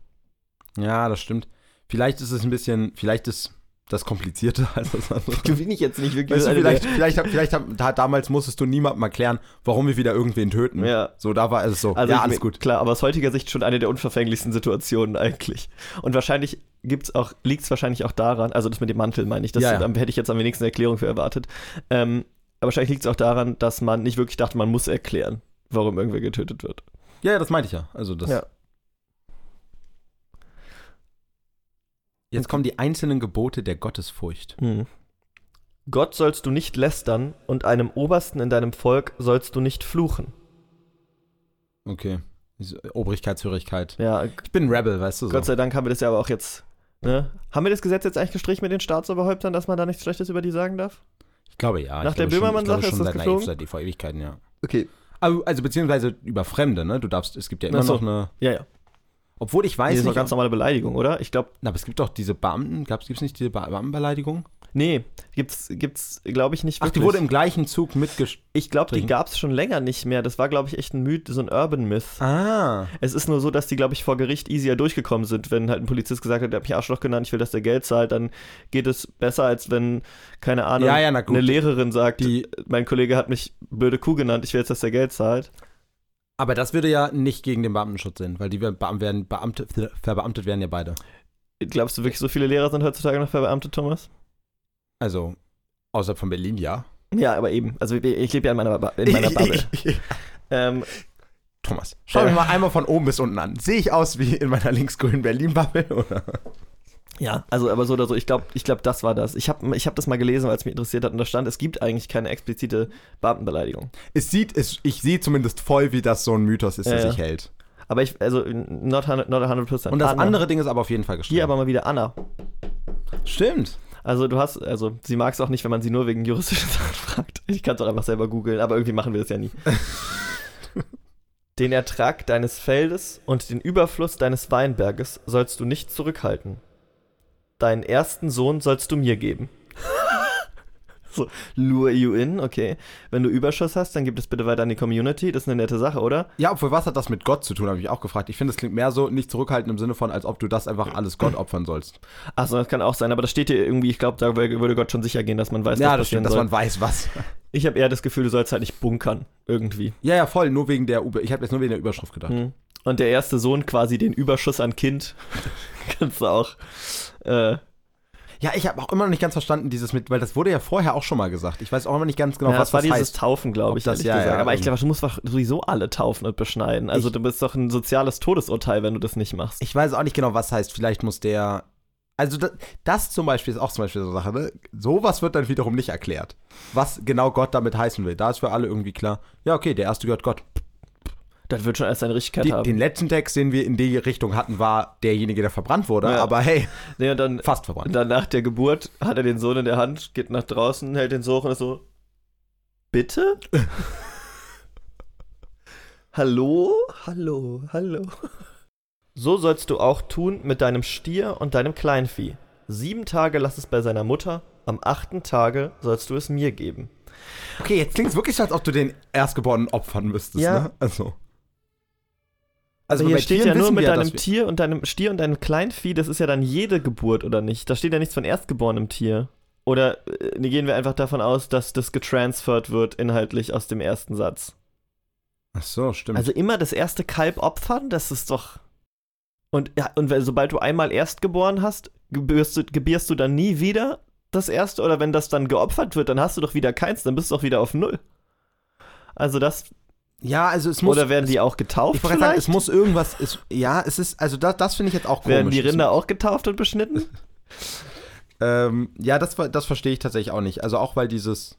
Ja, das stimmt. Vielleicht ist es ein bisschen, vielleicht ist das komplizierter als das andere. Gewinne ich jetzt nicht wirklich. Weißt du, vielleicht, vielleicht, vielleicht da, damals musstest du niemandem erklären, warum wir wieder irgendwen töten. Ja. So, da war es so. Also ja, alles gut. Klar, aber aus heutiger Sicht schon eine der unverfänglichsten Situationen eigentlich. Und wahrscheinlich gibt's auch, liegt es wahrscheinlich auch daran, also das mit dem Mantel meine ich, das Ja, ja. hätte ich jetzt am wenigsten eine Erklärung für erwartet. Ähm, aber wahrscheinlich liegt es auch daran, dass man nicht wirklich dachte, man muss erklären, warum irgendwer getötet wird. Ja, ja, das meinte ich ja. Also das. Ja. Jetzt kommen die einzelnen Gebote der Gottesfurcht. Hm. Gott sollst du nicht lästern und einem Obersten in deinem Volk sollst du nicht fluchen. Okay. Diese Obrigkeitshörigkeit. Ja, Ich bin ein Rebel, weißt du so. Gott sei Dank haben wir das ja aber auch jetzt. Ne? Haben wir das Gesetz jetzt eigentlich gestrichen mit den Staatsoberhäuptern, dass man da nichts Schlechtes über die sagen darf? ich glaube ja. Nach ich der Böhmermann-Sache ist das seit, geflogen? Seit vor Ewigkeiten, ja. Okay. Also, also beziehungsweise über Fremde, ne? Du darfst, es gibt ja immer so. noch eine. Ja, ja. Obwohl ich Nee, weiß das ist doch nicht. ganz normale Beleidigung, oder? Ich glaube, Na, aber es gibt doch diese Beamten, gibt es nicht diese Be- Beamtenbeleidigung? nee, gibt's, gibt's, glaube ich, nicht Ach, wirklich. die wurde im gleichen Zug mitgesch... ich glaube, die gab es schon länger nicht mehr. Das war, glaube ich, echt ein Myth, so ein Urban Myth. Ah. Es ist nur so, dass die, glaube ich, vor Gericht easier durchgekommen sind. Wenn halt ein Polizist gesagt hat, der hat mich Arschloch genannt, ich will, dass der Geld zahlt, dann geht es besser, als wenn, keine Ahnung, Ja, ja, eine Lehrerin sagt, Die, mein Kollege hat mich blöde Kuh genannt, ich will jetzt, dass der Geld zahlt. Aber das würde ja nicht gegen den Beamtenschutz sein, weil die Beamten werden, Beamte, verbeamtet werden ja beide. Glaubst du wirklich, so viele Lehrer sind heutzutage noch verbeamtet, Thomas? Also, außerhalb von Berlin, ja. Ja, aber eben. Also ich lebe ja in meiner, in meiner Bubble. ähm, Thomas, schau Ja. mich mal einmal von oben bis unten an. Sehe ich aus wie in meiner linksgrünen Berlin-Bubble, oder? Ja, also aber so oder so, ich glaube, ich glaub, das war das. Ich habe ich hab das mal gelesen, weil es mich interessiert hat und da stand, es gibt eigentlich keine explizite Beamtenbeleidigung. Es sieht, es, ich sehe zumindest voll, wie das so ein Mythos ist, Ja, der ja. sich hält. Aber ich, also not 100%. Not 100%. Und das Anna. andere Ding ist aber auf jeden Fall gestrichen. Hier aber mal wieder Anna. Stimmt. Also du hast, also sie mag es auch nicht, wenn man sie nur wegen juristischen Sachen fragt. Ich kann es auch einfach selber googeln, aber irgendwie machen wir das ja nie. den Ertrag deines Feldes und den Überfluss deines Weinberges sollst du nicht zurückhalten. Deinen ersten Sohn sollst du mir geben. So, lure you in, okay. Wenn du Überschuss hast, dann gib es bitte weiter an die Community. Das ist eine nette Sache, oder? Ja, obwohl, was hat das mit Gott zu tun, habe ich auch gefragt. Ich finde, es klingt mehr so nicht zurückhaltend im Sinne von, als ob du das einfach alles Gott opfern sollst. Achso, das kann auch sein, aber das steht hier irgendwie, ich glaube, da würde Gott schon sicher gehen, dass man weiß, ja, was das stimmt, dass soll. man weiß, was. Ich habe eher das Gefühl, du sollst halt nicht bunkern, irgendwie. Ja, ja, voll, nur wegen der, Über ich habe jetzt nur wegen der Überschrift gedacht. Hm. Und der erste Sohn quasi den Überschuss an Kind. Kannst du auch. Äh, Ja, ich habe auch immer noch nicht ganz verstanden, dieses mit, weil das wurde ja vorher auch schon mal gesagt. Ich weiß auch immer nicht ganz genau, ja, was das war das dieses heißt. Taufen, glaube ich, das- ja, gesagt. ja, Aber ich ähm, glaube, du musst doch sowieso alle taufen und beschneiden. Also Ich- du bist doch ein soziales Todesurteil, wenn du das nicht machst. Ich weiß auch nicht genau, was heißt. Vielleicht muss der, Also das, das zum Beispiel ist auch zum Beispiel so eine Sache, ne? Sowas wird dann wiederum nicht erklärt. Was genau Gott damit heißen will. Da ist für alle irgendwie klar, ja, okay, der erste gehört Gott. Das wird schon erst seine Richtigkeit Die, haben. den letzten Text, den wir in die Richtung hatten, war derjenige, der verbrannt wurde. Ja. Aber hey, nee, dann, fast verbrannt. und dann nach der Geburt hat er den Sohn in der Hand, geht nach draußen, hält den so hoch und ist so, bitte? hallo? Hallo, hallo. So sollst du auch tun mit deinem Stier und deinem Kleinvieh. Sieben Tage lass es bei seiner Mutter, am achten Tage sollst du es mir geben. Okay, jetzt klingt es wirklich so, als ob du den Erstgeborenen opfern müsstest, Ja. ne? Also. Also hier steht Tieren ja nur mit wir, deinem Tier und deinem Stier und deinem Kleinvieh, das ist ja dann jede Geburt, oder nicht? Da steht ja nichts von erstgeborenem Tier. Oder äh, gehen wir einfach davon aus, dass das getransfert wird inhaltlich aus dem ersten Satz? Ach so, stimmt. Also immer das erste Kalb opfern, das ist doch. Und, ja, und wenn, sobald du einmal erstgeboren hast, gebierst du, gebierst du dann nie wieder das erste? Oder wenn das dann geopfert wird, dann hast du doch wieder keins, dann bist du doch wieder auf Null. Also das. Ja, also es muss. oder werden die auch getauft? Ich wollte sagen, es muss irgendwas. Es, ja, es ist. Also das, das finde ich jetzt auch komisch. werden die Rinder auch getauft und beschnitten? Ähm, ja, das, das verstehe ich tatsächlich auch nicht. Also auch weil dieses.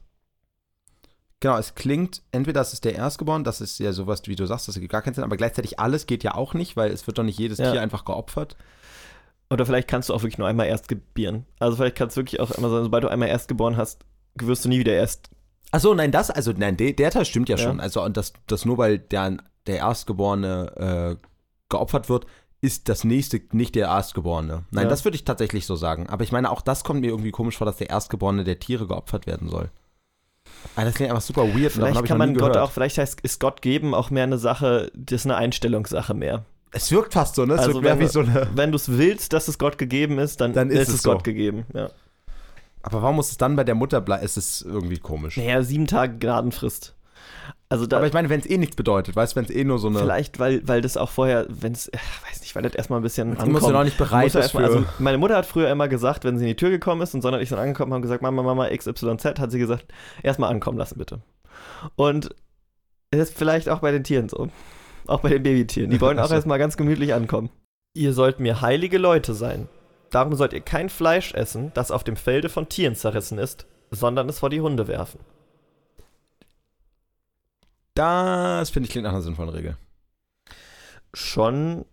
Genau, es klingt, entweder das ist der Erstgeboren, das ist ja sowas, wie du sagst, das ergibt gar keinen Sinn, aber gleichzeitig alles geht ja auch nicht, weil es wird doch nicht jedes Ja. Tier einfach geopfert. Oder vielleicht kannst du auch wirklich nur einmal erst gebieren. Also vielleicht kannst du wirklich auch immer sagen, sobald du einmal erst geboren hast, wirst du nie wieder erst. Achso, nein, das, also nein, der, der Teil stimmt ja, Ja. schon. Also und das, das nur weil der, der Erstgeborene äh, geopfert wird, ist das nächste nicht der Erstgeborene. Nein, Ja. das würde ich tatsächlich so sagen. Aber ich meine, auch das kommt mir irgendwie komisch vor, dass der Erstgeborene der Tiere geopfert werden soll. Aber das klingt einfach super weird. Vielleicht kann man Gott gehört. auch, vielleicht heißt, ist Gott geben auch mehr eine Sache, das ist eine Einstellungssache mehr. Es wirkt fast so, ne? Es Also wirkt mehr wenn wie du- so eine. Wenn du es willst, dass es Gott gegeben ist, dann, Dann ist ist, es es so. Gott gegeben. Ja. Aber warum muss es dann bei der Mutter bleiben? Es ist irgendwie komisch. Naja, sieben Tage Gnadenfrist. Also da, Aber ich meine, wenn es eh nichts bedeutet, weißt du, wenn es eh nur so eine. vielleicht, weil, weil das auch vorher, wenn es, weiß nicht, weil das erstmal ein bisschen Du musst ja noch nicht bereit für. also meine Mutter hat früher immer gesagt, wenn sie in die Tür gekommen ist und Sonne und ich sind angekommen haben, gesagt, Mama, Mama, XYZ, hat sie gesagt, erstmal ankommen lassen, bitte. Und das ist vielleicht auch bei den Tieren so. Auch bei den Babytieren. Die wollen auch erstmal ganz gemütlich ankommen. Ihr sollt mir heilige Leute sein. Darum sollt ihr kein Fleisch essen, das auf dem Felde von Tieren zerrissen ist, sondern es vor die Hunde werfen. das finde ich klingt nach einer sinnvollen Regel. Schon,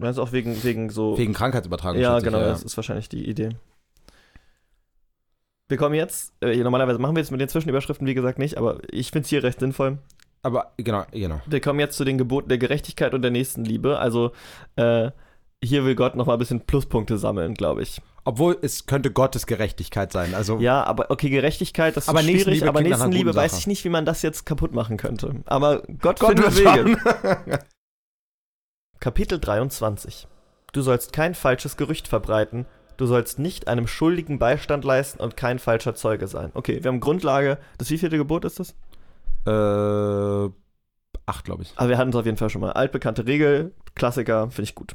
also auch wegen, wegen so Wegen Krankheitsübertragung. Ja, genau, das ist wahrscheinlich die Idee. Wir kommen jetzt, äh, normalerweise machen wir jetzt mit den Zwischenüberschriften, wie gesagt, nicht, aber ich finde es hier recht sinnvoll. Aber genau, genau. Wir kommen jetzt zu den Geboten der Gerechtigkeit und der Nächstenliebe. Also, äh, hier will Gott nochmal ein bisschen Pluspunkte sammeln, glaube ich. Obwohl es könnte Gottes Gerechtigkeit sein. Also Ja, aber okay, Gerechtigkeit, das ist Aber schwierig, Nächstenliebe aber Nächstenliebe weiß ich nicht, wie man das jetzt kaputt machen könnte. Aber Gott, Gott findet Wege. Kapitel 23 Du sollst kein falsches Gerücht verbreiten, du sollst nicht einem Schuldigen Beistand leisten und kein falscher Zeuge sein. Okay, wir haben Grundlage, das wievielte Gebot ist das? äh, acht, glaube ich. Aber wir hatten es auf jeden Fall schon mal. Altbekannte Regel, Klassiker, finde ich gut.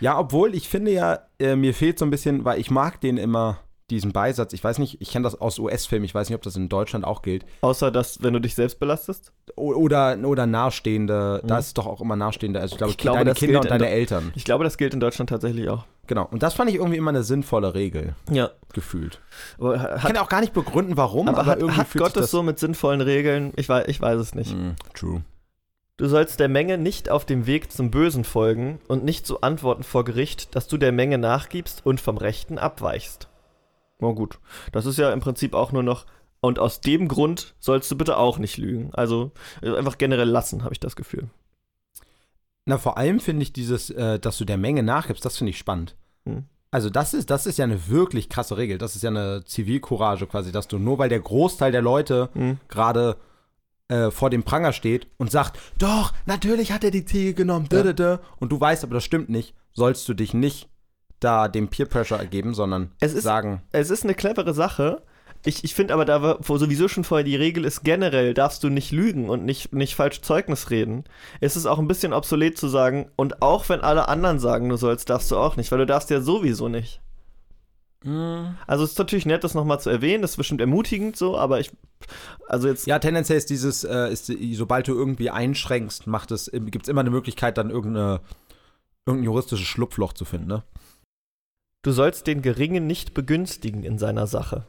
Ja, obwohl ich finde ja, äh, mir fehlt so ein bisschen, weil ich mag den immer, diesen Beisatz. Ich weiß nicht, ich kenne das aus US-Filmen, ich weiß nicht, ob das in Deutschland auch gilt. Außer, dass, wenn du dich selbst belastest. O oder, oder Nahestehende, Mhm. da ist es doch auch immer Nahestehende. Also ich glaube, Ich glaube, deine Kinder und in deine Eltern. Ich glaube, das gilt in Deutschland tatsächlich auch. Genau. Und das fand ich irgendwie immer eine sinnvolle Regel, Ja. gefühlt. Aber Ich hat, kann auch gar nicht begründen, warum, aber aber, hat, irgendwie hat Gott es so mit sinnvollen Regeln? Ich weiß, ich weiß es nicht. Mm, true. Du sollst der Menge nicht auf dem Weg zum Bösen folgen und nicht so antworten vor Gericht, dass du der Menge nachgibst und vom Rechten abweichst. Na gut, das ist ja im Prinzip auch nur noch. Und aus dem Grund sollst du bitte auch nicht lügen. Also äh, einfach generell lassen, habe ich das Gefühl. Na, vor allem finde ich dieses, äh, dass du der Menge nachgibst, das finde ich spannend. Hm. Also das ist, das ist ja eine wirklich krasse Regel. Das ist ja eine Zivilcourage quasi, dass du nur weil der Großteil der Leute Hm. gerade äh, vor dem Pranger steht und sagt, doch, natürlich hat er die Ziege genommen, Ja. und du weißt, aber das stimmt nicht, sollst du dich nicht da dem Peer Pressure ergeben, sondern Es ist- sagen, Es ist eine clevere Sache. Ich, ich finde aber, da war- wo sowieso schon vorher die Regel ist, generell darfst du nicht lügen und nicht, nicht falsch Zeugnis reden. Es ist auch ein bisschen obsolet zu sagen, und auch wenn alle anderen sagen, du sollst, darfst du auch nicht, weil du darfst ja sowieso nicht. Also es ist natürlich nett, das nochmal zu erwähnen, das ist bestimmt ermutigend so, aber ich, also jetzt, ja, tendenziell ist dieses, äh, ist, sobald du irgendwie einschränkst, macht es, gibt es immer eine Möglichkeit, dann irgendeine, irgendein juristisches Schlupfloch zu finden, ne? Du sollst den Geringen nicht begünstigen in seiner Sache.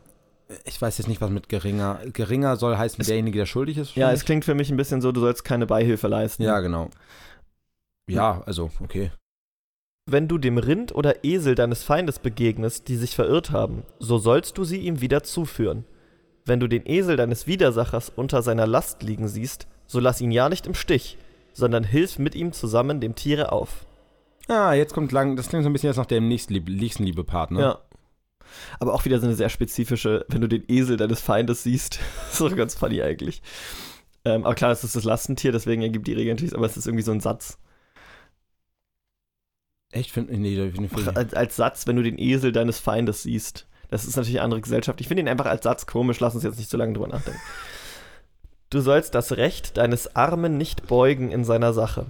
Ich weiß jetzt nicht, was mit geringer. Geringer soll heißen, Es- derjenige, der schuldig ist. Ja, es klingt für mich ein bisschen so, du sollst keine Beihilfe leisten. ja, genau. Ja, also, okay. Wenn du dem Rind oder Esel deines Feindes begegnest, die sich verirrt haben, so sollst du sie ihm wieder zuführen. Wenn du den Esel deines Widersachers unter seiner Last liegen siehst, so lass ihn ja nicht im Stich, sondern hilf mit ihm zusammen dem Tiere auf. Ah, jetzt kommt lang. Das klingt so ein bisschen jetzt nach dem Nächstenliebe- Nächstenliebe-Part, ne? Ja. Aber auch wieder so eine sehr spezifische, wenn du den Esel deines Feindes siehst. so ganz funny eigentlich. Ähm, aber klar, es ist das Lastentier, deswegen ergibt die Regel natürlich, aber es ist irgendwie so ein Satz. Echt? Find, nee, da find ich- Als, als Satz, wenn du den Esel deines Feindes siehst. Das ist natürlich eine andere Gesellschaft. Ich finde ihn einfach als Satz komisch, lass uns jetzt nicht so lange drüber nachdenken. Du sollst das Recht deines Armen nicht beugen in seiner Sache.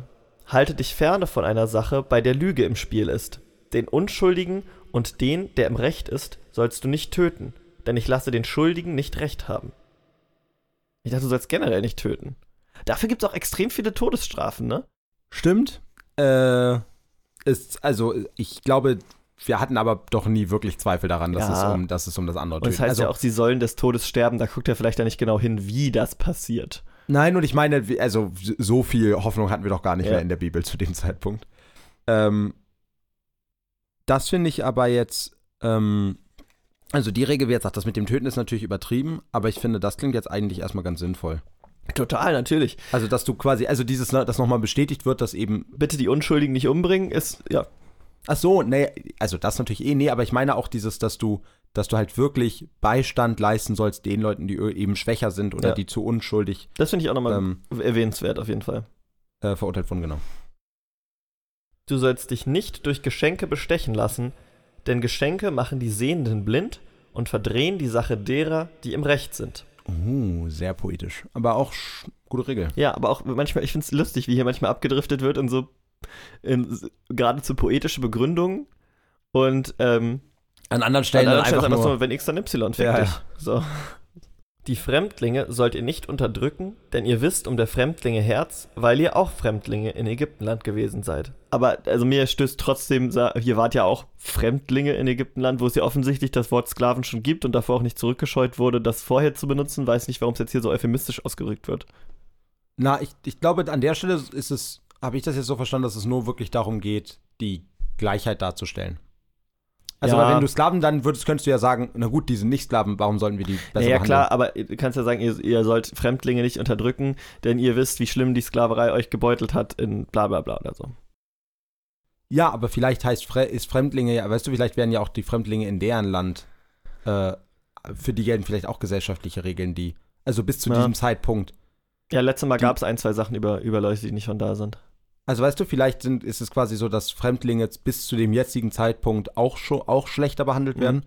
Halte dich ferne von einer Sache, bei der Lüge im Spiel ist. Den Unschuldigen und den, der im Recht ist, sollst du nicht töten, denn ich lasse den Schuldigen nicht Recht haben. Ich dachte, du sollst generell nicht töten. Dafür gibt es auch extrem viele Todesstrafen, ne? Stimmt. Äh, ist, also, ich glaube, wir hatten aber doch nie wirklich Zweifel daran, dass, Ja. es, um, dass es um das andere Und es Töten- heißt also, ja auch, sie sollen des Todes sterben, da guckt er vielleicht ja nicht genau hin, wie das passiert. Nein, und ich meine, also so viel Hoffnung hatten wir doch gar nicht Ja. mehr in der Bibel zu dem Zeitpunkt. Ähm, das finde ich aber jetzt, ähm, also die Regel, wie jetzt sagt, das mit dem Töten ist natürlich übertrieben, aber ich finde, das klingt jetzt eigentlich erstmal ganz sinnvoll. Total, natürlich. Also, dass du quasi, also dieses, ne, dass nochmal bestätigt wird, dass eben, Bitte die Unschuldigen nicht umbringen, ist, ja. ach so, nee, also das natürlich eh, nee, aber ich meine auch dieses, dass du, dass du halt wirklich Beistand leisten sollst den Leuten, die eben schwächer sind oder Ja. die zu unschuldig Das finde ich auch nochmal ähm, erwähnenswert auf jeden Fall. äh, verurteilt wurden, genau. Du sollst dich nicht durch Geschenke bestechen lassen, denn Geschenke machen die Sehenden blind und verdrehen die Sache derer, die im Recht sind. Uh, sehr poetisch. Aber auch sch- gute Regel. Ja, aber auch manchmal, ich finde es lustig, wie hier manchmal abgedriftet wird in so in, geradezu poetische Begründungen und ähm, An anderen An Stellen anderen dann Stellen einfach nur, so, wenn X dann Y, fick Ja, ja. So. Die Fremdlinge sollt ihr nicht unterdrücken, denn ihr wisst um der Fremdlinge Herz, weil ihr auch Fremdlinge in Ägyptenland gewesen seid. Aber also mir stößt trotzdem, hier wart ja auch Fremdlinge in Ägyptenland, wo es ja offensichtlich das Wort Sklaven schon gibt und davor auch nicht zurückgescheut wurde, das vorher zu benutzen. Weiß nicht, warum es jetzt hier so euphemistisch ausgerückt wird. Na, ich, ich glaube, an der Stelle ist es, habe ich das jetzt so verstanden, dass es nur wirklich darum geht, die Gleichheit darzustellen. Also, Ja. wenn du Sklaven dann würdest, könntest du ja sagen, na gut, die sind nicht Sklaven, warum sollten wir die besser Ja, ja klar, aber du kannst ja sagen, ihr, ihr sollt Fremdlinge nicht unterdrücken, denn ihr wisst, wie schlimm die Sklaverei euch gebeutelt hat in bla bla bla oder so. Ja, aber vielleicht heißt ist Fremdlinge, ja, weißt du, vielleicht werden ja auch die Fremdlinge in deren Land, äh, für die gelten vielleicht auch gesellschaftliche Regeln, die, also bis zu Ja. diesem Zeitpunkt. Ja, letztes Mal gab es ein, zwei Sachen über, über Leute, die nicht von da sind. Also weißt du, vielleicht sind, ist es quasi so, dass Fremdlinge jetzt bis zu dem jetzigen Zeitpunkt auch, schon, auch schlechter behandelt Mhm. werden.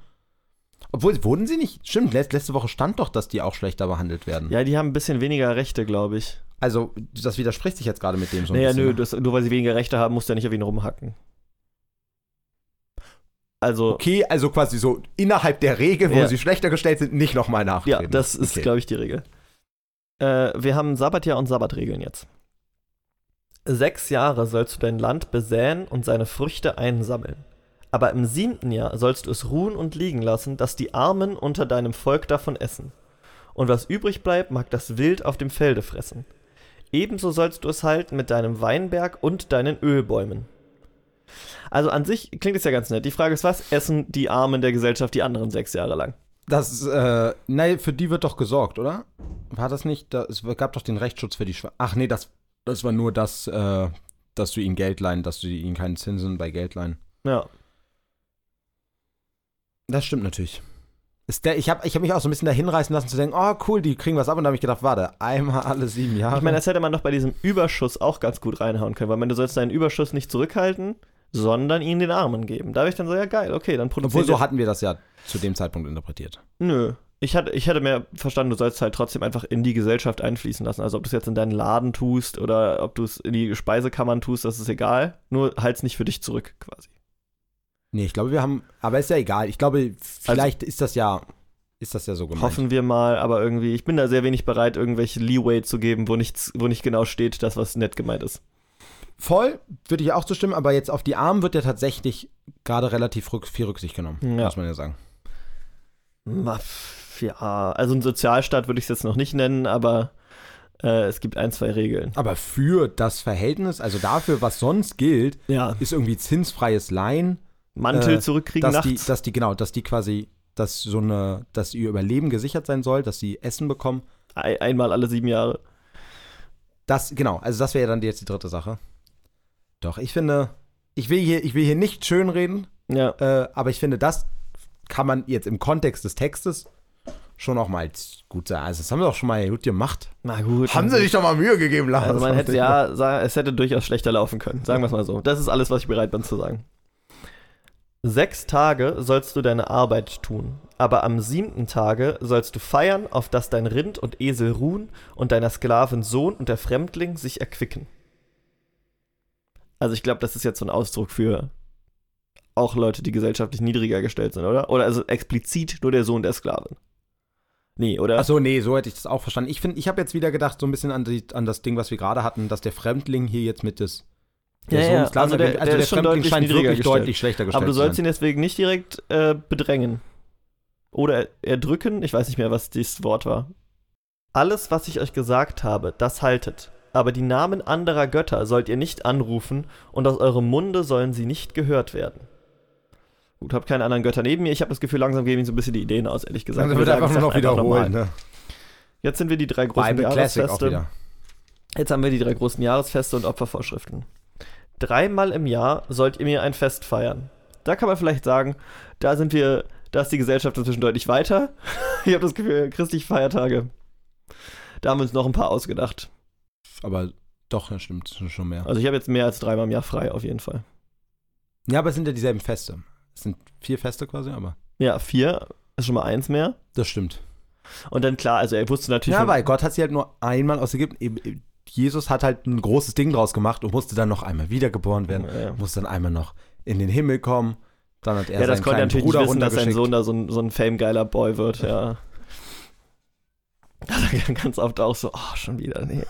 Obwohl, wurden sie nicht? Stimmt, letz- letzte Woche stand doch, dass die auch schlechter behandelt werden. Ja, die haben ein bisschen weniger Rechte, glaube ich. Also, das widerspricht sich jetzt gerade mit dem so naja, bisschen. nö, ne? das, nur weil sie weniger Rechte haben, musst du ja nicht auf ihn rumhacken. Also, Okay, also quasi so innerhalb der Regel, wo Ja. sie schlechter gestellt sind, nicht nochmal ja, nachtreten. das ist, Okay. glaube ich, die Regel. Äh, wir haben Sabbatjahr und Sabbatregeln jetzt. Sechs Jahre sollst du dein Land besäen und seine Früchte einsammeln. Aber im siebten Jahr sollst du es ruhen und liegen lassen, dass die Armen unter deinem Volk davon essen. Und was übrig bleibt, mag das Wild auf dem Felde fressen. Ebenso sollst du es halten mit deinem Weinberg und deinen Ölbäumen. Also an sich klingt es ja ganz nett. Die Frage ist, was essen die Armen der Gesellschaft die anderen sechs Jahre lang? Das, äh, nein, für die wird doch gesorgt, oder? War das nicht? Da, es gab doch den Rechtsschutz für die Schwa Ach nee, das, das war nur das, äh, dass du ihnen Geld leihen, dass du ihnen keinen Zinsen bei Geld leihen. Ja. Das stimmt natürlich. Ist der, ich habe ich hab mich auch so ein bisschen dahin reißen lassen zu denken, oh cool, die kriegen was ab und da habe ich gedacht, warte, einmal alle sieben Jahre. Ich meine, das hätte man doch bei diesem Überschuss auch ganz gut reinhauen können, weil man, du sollst deinen Überschuss nicht zurückhalten, sondern ihn den Armen geben. Da habe ich dann so, ja geil, okay, dann Obwohl, produzieren so wir- hatten wir das ja zu dem Zeitpunkt interpretiert. Nö. Ich hatte, ich hätte mehr verstanden, du sollst halt trotzdem einfach in die Gesellschaft einfließen lassen. Also ob du es jetzt in deinen Laden tust oder ob du es in die Speisekammern tust, das ist egal. Nur halt's nicht für dich zurück, quasi. Nee, ich glaube, wir haben, aber ist ja egal. Ich glaube, vielleicht ist das ja, ist das ja so gemeint. Hoffen wir mal, aber irgendwie, ich bin da sehr wenig bereit, irgendwelche Leeway zu geben, wo nichts, wo nicht genau steht, das, was nett gemeint ist. Voll, würde ich auch zustimmen, aber jetzt auf die Armen wird ja tatsächlich gerade relativ viel Rücksicht genommen, Ja. muss man ja sagen. Ma, pf, Ja, also ein Sozialstaat würde ich es jetzt noch nicht nennen, aber äh, es gibt ein, zwei Regeln. Aber für das Verhältnis, also dafür, was sonst gilt, Ja. ist irgendwie zinsfreies Leihen, Mantel Äh, zurückkriegen dass die, nachts. dass die, genau, dass die quasi, dass so eine, dass ihr Überleben gesichert sein soll, dass sie Essen bekommen. Ein, einmal alle sieben Jahre. Das, genau, also das wäre dann jetzt die dritte Sache. Doch, ich finde, ich will hier, ich will hier nicht schönreden, Ja. äh, aber ich finde, das kann man jetzt im Kontext des Textes schon auch mal gut sagen. Also, das haben wir doch schon mal gut gemacht. Na gut. Haben sie sich doch mal Mühe gegeben, Lars. Also man hätte ja, sa- es hätte durchaus schlechter laufen können. Sagen wir es mal so. Das ist alles, was ich bereit bin zu sagen. Sechs Tage sollst du deine Arbeit tun, aber am siebten Tage sollst du feiern, auf dass dein Rind und Esel ruhen und deiner Sklavin Sohn und der Fremdling sich erquicken. Also ich glaube, das ist jetzt so ein Ausdruck für auch Leute, die gesellschaftlich niedriger gestellt sind, oder? Oder also explizit nur der Sohn der Sklavin. Nee, oder? Achso, nee, so hätte ich das auch verstanden. Ich finde, ich habe jetzt wieder gedacht, so ein bisschen an, die, an das Ding, was wir gerade hatten, dass der Fremdling hier jetzt mit des. Ja, Sohn ja, ist klar, also der- der ist schon deutlich scheint wirklich gestellt. deutlich schlechter gestellt Aber du sollst ihn deswegen nicht direkt äh, bedrängen. Oder erdrücken, ich weiß nicht mehr, was dieses Wort war. Alles, was ich euch gesagt habe, das haltet. Aber die Namen anderer Götter sollt ihr nicht anrufen, und aus eurem Munde sollen sie nicht gehört werden. Gut, hab keine anderen Götter neben mir. Ich habe das Gefühl, langsam gehen mir so ein bisschen die Ideen aus, ehrlich gesagt. Dann Ich wird einfach nur noch wiederholen. Ne? Jetzt sind wir die drei großen Bible Jahresfeste. Jetzt haben wir die drei großen Jahresfeste und Opfervorschriften. Dreimal im Jahr sollt ihr mir ein Fest feiern. Da kann man vielleicht sagen, da sind wir, da ist die Gesellschaft inzwischen deutlich weiter. ich habe das Gefühl, christliche Feiertage. Da haben wir uns noch ein paar ausgedacht. Aber doch, das stimmt schon- schon mehr. Also ich habe jetzt mehr als dreimal im Jahr frei, auf jeden Fall. Ja, aber es sind ja dieselben Feste. Es sind vier Feste quasi, aber. Ja, vier ist schon mal eins mehr. Das stimmt. Und dann klar, also er wusste natürlich. Ja, weil Gott hat sie halt nur einmal aus Ägypten. eben- Jesus hat halt ein großes Ding draus gemacht und musste dann noch einmal wiedergeboren werden. Ja, ja. Musste dann einmal noch in den Himmel kommen. Dann hat er ja, das seinen konnte er natürlich Bruder nicht wissen, dass sein. Sohn da so ein, so ein famegeiler Boy wird, ja. Da sagt er ganz oft auch so, oh, schon wieder, nee.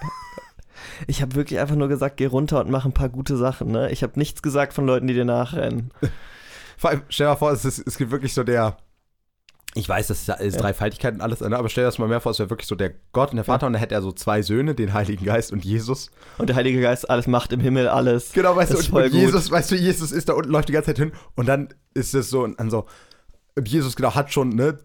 Ich habe wirklich einfach nur gesagt, geh runter und mach ein paar gute Sachen, ne? Ich habe nichts gesagt von Leuten, die dir nachrennen. Vor allem, stell dir mal vor, es, ist, es gibt wirklich so der. Ich weiß, das ist ja alles Ja. Dreifaltigkeit und alles, ne, aber stell dir das mal mehr vor, es wäre wirklich so der Gott und der Vater und da hätte er so zwei Söhne, den Heiligen Geist und Jesus. Und der Heilige Geist alles macht im Himmel, alles. Genau, weißt Das du, ist und, und gut. Jesus, weißt du, Jesus ist da unten, läuft die ganze Zeit hin und dann ist es so, und dann so, Jesus, genau, hat schon, ne,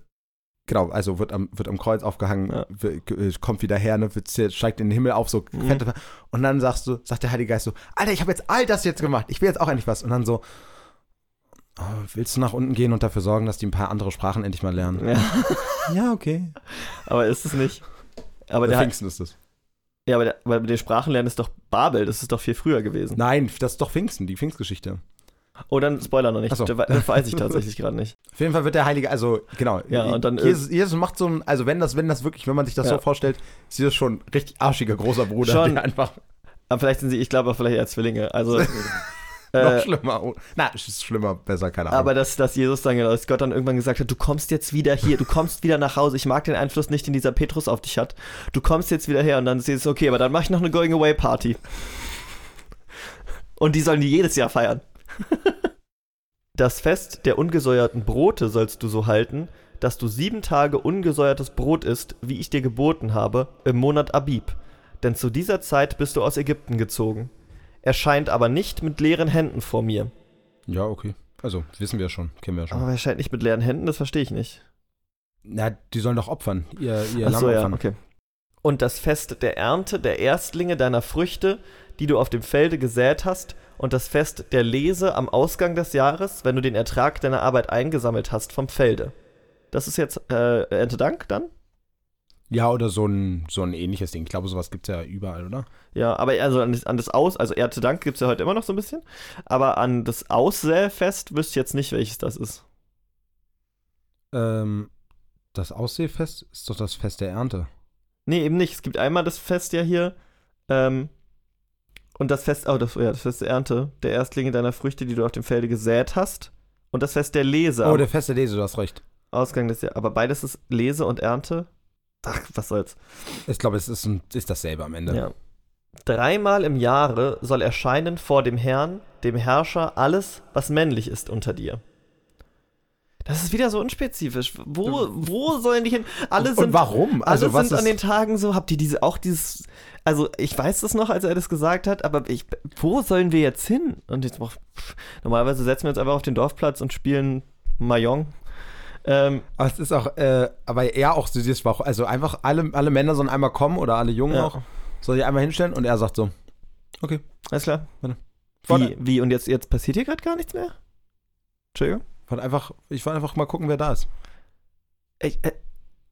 genau, also wird am, wird am Kreuz aufgehangen, Ja. g- kommt wieder her, ne, wird, steigt in den Himmel auf, so, Mhm. fette, und dann sagst du, sagt der Heilige Geist so, Alter, ich habe jetzt all das jetzt gemacht, ich will jetzt auch endlich was, und dann so, oh, willst du nach unten gehen und dafür sorgen, dass die ein paar andere Sprachen endlich mal lernen? Ja, Ja, okay. aber ist es nicht. Aber der, Pfingsten ist das. ja, aber der, aber der Sprachenlernen ist doch Babel, das ist doch viel früher gewesen. Nein, das ist doch Pfingsten, die Pfingstgeschichte. Oh, dann Spoiler noch nicht. So. Das weiß ich tatsächlich gerade nicht. Auf jeden Fall wird der Heilige, also genau. Ja, und dann, Jesus, Jesus macht so ein, also wenn das, wenn das wirklich, wenn man sich das Ja. so vorstellt, ist Jesus schon ein richtig arschiger großer Bruder, Schon. der einfach Aber vielleicht sind sie, ich glaube auch vielleicht eher Zwillinge. Also, noch äh, schlimmer. Oh, na, ist schlimmer, besser, keine Ahnung. aber dass, dass Jesus dann, dass Gott dann irgendwann gesagt hat, du kommst jetzt wieder hier, du kommst wieder nach Hause, ich mag den Einfluss nicht, den dieser Petrus auf dich hat. Du kommst jetzt wieder her und dann ist es okay, aber dann mache ich noch eine Going Away Party. Und die sollen die jedes Jahr feiern. Das Fest der ungesäuerten Brote sollst du so halten, dass du sieben Tage ungesäuertes Brot isst, wie ich dir geboten habe, im Monat Abib. Denn zu dieser Zeit bist du aus Ägypten gezogen. Erscheint aber nicht mit leeren Händen vor mir. ja, okay. Also, wissen wir schon, kennen wir schon. Aber er scheint nicht mit leeren Händen, das verstehe ich nicht. Na, die sollen doch opfern, ihr, ihr Lamm so, ja, opfern. okay. Und das Fest der Ernte der Erstlinge deiner Früchte, die du auf dem Felde gesät hast, und das Fest der Lese am Ausgang des Jahres, wenn du den Ertrag deiner Arbeit eingesammelt hast vom Felde. Das ist jetzt äh, Erntedank dann? Ja, oder so ein, so ein ähnliches Ding. Ich glaube, sowas gibt es ja überall, oder? Ja, aber also an das, an das Aus, also Erntedank gibt es ja heute immer noch so ein bisschen, aber an das Aussäfest wüsste ich jetzt nicht, welches das ist. Ähm, das Aussehfest ist doch das Fest der Ernte. Nee, eben nicht. Es gibt einmal das Fest ja hier, ähm, und das Fest, oh, das, ja, das Fest der Ernte, der Erstlinge deiner Früchte, die du auf dem Felde gesät hast. Und das Fest der Lese Oh, der Fest der Lese, du hast recht. Ausgang des Jahres. Aber beides ist Lese und Ernte. Ach, was soll's. Ich glaube, es ist, ein, ist dasselbe am Ende. Ja. Dreimal im Jahre soll erscheinen vor dem Herrn, dem Herrscher, alles, was männlich ist unter dir. Das ist wieder so unspezifisch. Wo, wo sollen die hin? Alle sind, Und warum? alle Also was sind an den Tagen so, habt ihr diese, auch dieses, also ich weiß das noch, als er das gesagt hat, aber ich, wo sollen wir jetzt hin? Und jetzt, pff, normalerweise setzen wir uns einfach auf den Dorfplatz und spielen Mahjong. Ähm, aber es ist auch, äh, aber eher auch dieses, warum- also einfach alle, alle Männer sollen einmal kommen oder alle Jungen Ja. auch, soll sich einmal hinstellen und er sagt so, okay. alles klar. Warte. Wie, wie, und jetzt, jetzt passiert hier gerade gar nichts mehr? Entschuldigung? Wollte einfach, ich wollte einfach mal gucken, wer da ist. Ich, äh,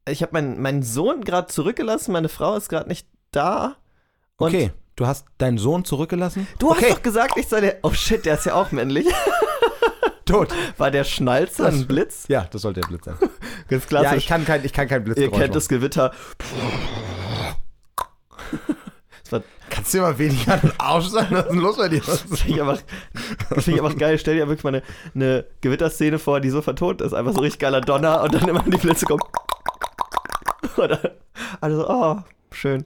ich habe meinen, meinen Sohn gerade zurückgelassen, meine Frau ist gerade nicht da. Okay, du hast deinen Sohn zurückgelassen? Du okay. hast doch gesagt, ich soll der. Oh shit, der ist ja auch männlich. Tot. War der Schnalzer ein Blitz? Ja, das sollte der Blitz sein. Ganz ja, klassisch. ich kann kein, ich kann kein Ihr Blitzgeräusch kennt das Gewitter. Kannst du dir mal weniger den Arsch sein? Was ist denn los bei dir? Das finde ich, einfach- das find ich einfach geil. Stell dir wirklich mal eine, eine Gewitterszene vor, die so vertont ist. Einfach so richtig geiler Donner und dann immer die Blitze kommen. Oder, also, oh, schön.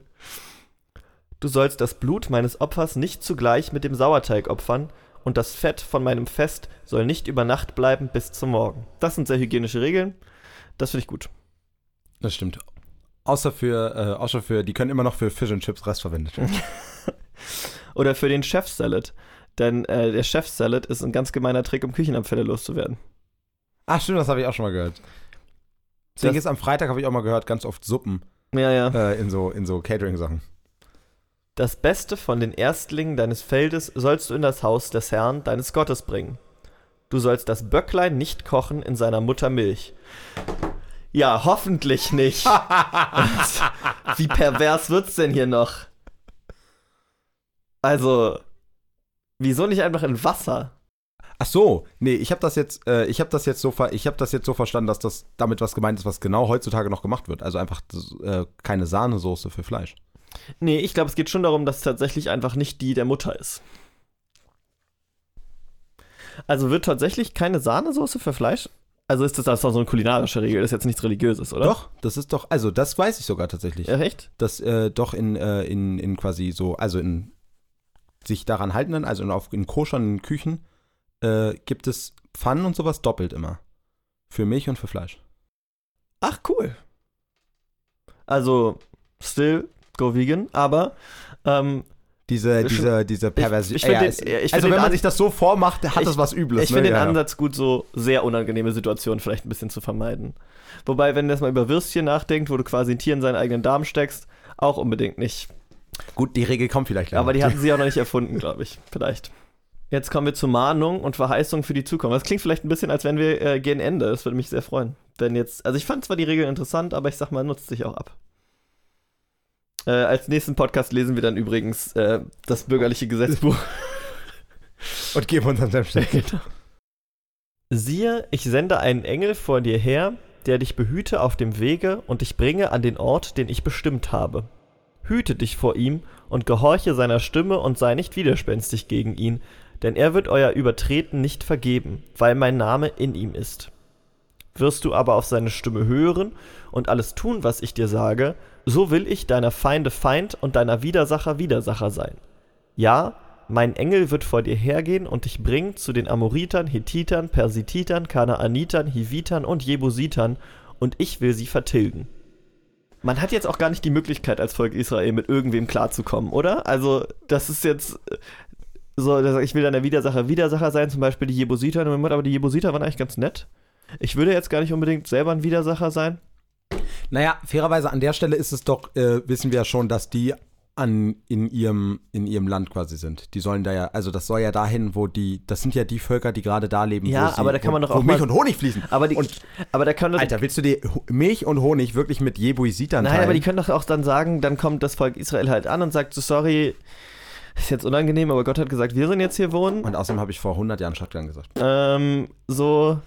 Du sollst das Blut meines Opfers nicht zugleich mit dem Sauerteig opfern und das Fett von meinem Fest soll nicht über Nacht bleiben bis zum Morgen. Das sind sehr hygienische Regeln. Das finde ich gut. Das stimmt. Außer für, äh, außer für, die können immer noch für Fish and Chips Rest verwendet werden. Oder für den Chef-Salad. Denn äh, der Chef-Salad ist ein ganz gemeiner Trick, um Küchenabfälle loszuwerden. Ach stimmt, das habe ich auch schon mal gehört. Das- Deswegen ist am Freitag, habe ich auch mal gehört, ganz oft Suppen Ja, ja. äh, in so, in so Catering-Sachen. Das Beste von den Erstlingen deines Feldes sollst du in das Haus des Herrn, deines Gottes, bringen. Du sollst das Böcklein nicht kochen in seiner Mutter Milch. Ja, hoffentlich nicht. Wie pervers wird's denn hier noch? Also, wieso nicht einfach in Wasser? Ach so, nee, ich habe das jetzt, äh, ich habe das jetzt so, ver ich habe das jetzt so verstanden, dass das damit was gemeint ist, was genau heutzutage noch gemacht wird. Also einfach äh, keine Sahnesoße für Fleisch. Nee, ich glaube, es geht schon darum, dass es tatsächlich einfach nicht die der Mutter ist. Also wird tatsächlich keine Sahnesoße für Fleisch? Also ist das, das ist doch so eine kulinarische Regel, das ist jetzt nichts Religiöses, oder? Doch, das ist doch, also das weiß ich sogar tatsächlich. Ja, echt? dass äh, doch in, äh, in, in quasi so, also in sich daran haltenden, also in, auf, in koscheren Küchen, äh, gibt es Pfannen und sowas doppelt immer. Für Milch und für Fleisch. Ach, cool. Also, still go vegan, aber ähm, Diese, diese, diese Perversion. ich ja, den- ja, ich find also den wenn man An- sich das so vormacht, hat Ich- das was Übles. ich ne? finde den ja, ja. Ansatz gut, so sehr unangenehme Situationen vielleicht ein bisschen zu vermeiden. Wobei, wenn du jetzt mal über Würstchen nachdenkt, wo du quasi ein Tier in seinen eigenen Darm steckst, auch unbedingt nicht. Gut, die Regel kommt vielleicht gleich. Aber die hatten sie auch noch nicht erfunden, glaube ich. Vielleicht. Jetzt kommen wir zu Mahnung und Verheißung für die Zukunft. Das klingt vielleicht ein bisschen, als wenn wir äh, gegen Ende. Das würde mich sehr freuen. Wenn jetzt, also ich fand zwar die Regeln interessant, aber ich sag mal, nutzt sich auch ab. Äh, als nächsten Podcast lesen wir dann übrigens äh, das bürgerliche Gesetzbuch. Und geben uns dann selbst. Siehe, ich sende einen Engel vor dir her, der dich behüte auf dem Wege und dich bringe an den Ort, den ich bestimmt habe. Hüte dich vor ihm und gehorche seiner Stimme und sei nicht widerspenstig gegen ihn, denn er wird euer Übertreten nicht vergeben, weil mein Name in ihm ist. Wirst du aber auf seine Stimme hören und alles tun, was ich dir sage, so will ich deiner Feinde Feind und deiner Widersacher Widersacher sein. Ja, mein Engel wird vor dir hergehen und dich bringen zu den Amoritern, Hethitern, Persititern, Kanaanitern, Hivitern und Jebusitern, und ich will sie vertilgen. Man hat jetzt auch gar nicht die Möglichkeit, als Volk Israel mit irgendwem klarzukommen, oder? Also, das ist jetzt äh, so, dass ich will dann der Widersacher Widersacher sein, zum Beispiel die Jebusiter, aber die Jebusiter waren eigentlich ganz nett. Ich würde jetzt gar nicht unbedingt selber ein Widersacher sein. Naja, fairerweise an der Stelle ist es doch, äh, wissen wir ja schon, dass die an, in, ihrem, in ihrem Land quasi sind. Die sollen da ja, also das soll ja dahin, wo die, das sind ja die Völker, die gerade da leben, Ja, wo sie, aber da kann wo, man doch wo auch Milch mal- und Honig fließen. Aber, die, Und- aber da können doch, Alter, willst du dir Ho- Milch und Honig wirklich mit Jebuisitern Nein, teilen? aber die können doch auch dann sagen, dann kommt das Volk Israel halt an und sagt so, sorry, ist jetzt unangenehm, aber Gott hat gesagt, wir sind jetzt hier wohnen. und außerdem habe ich vor 100 Jahren Shotgun gesagt. Ähm, so,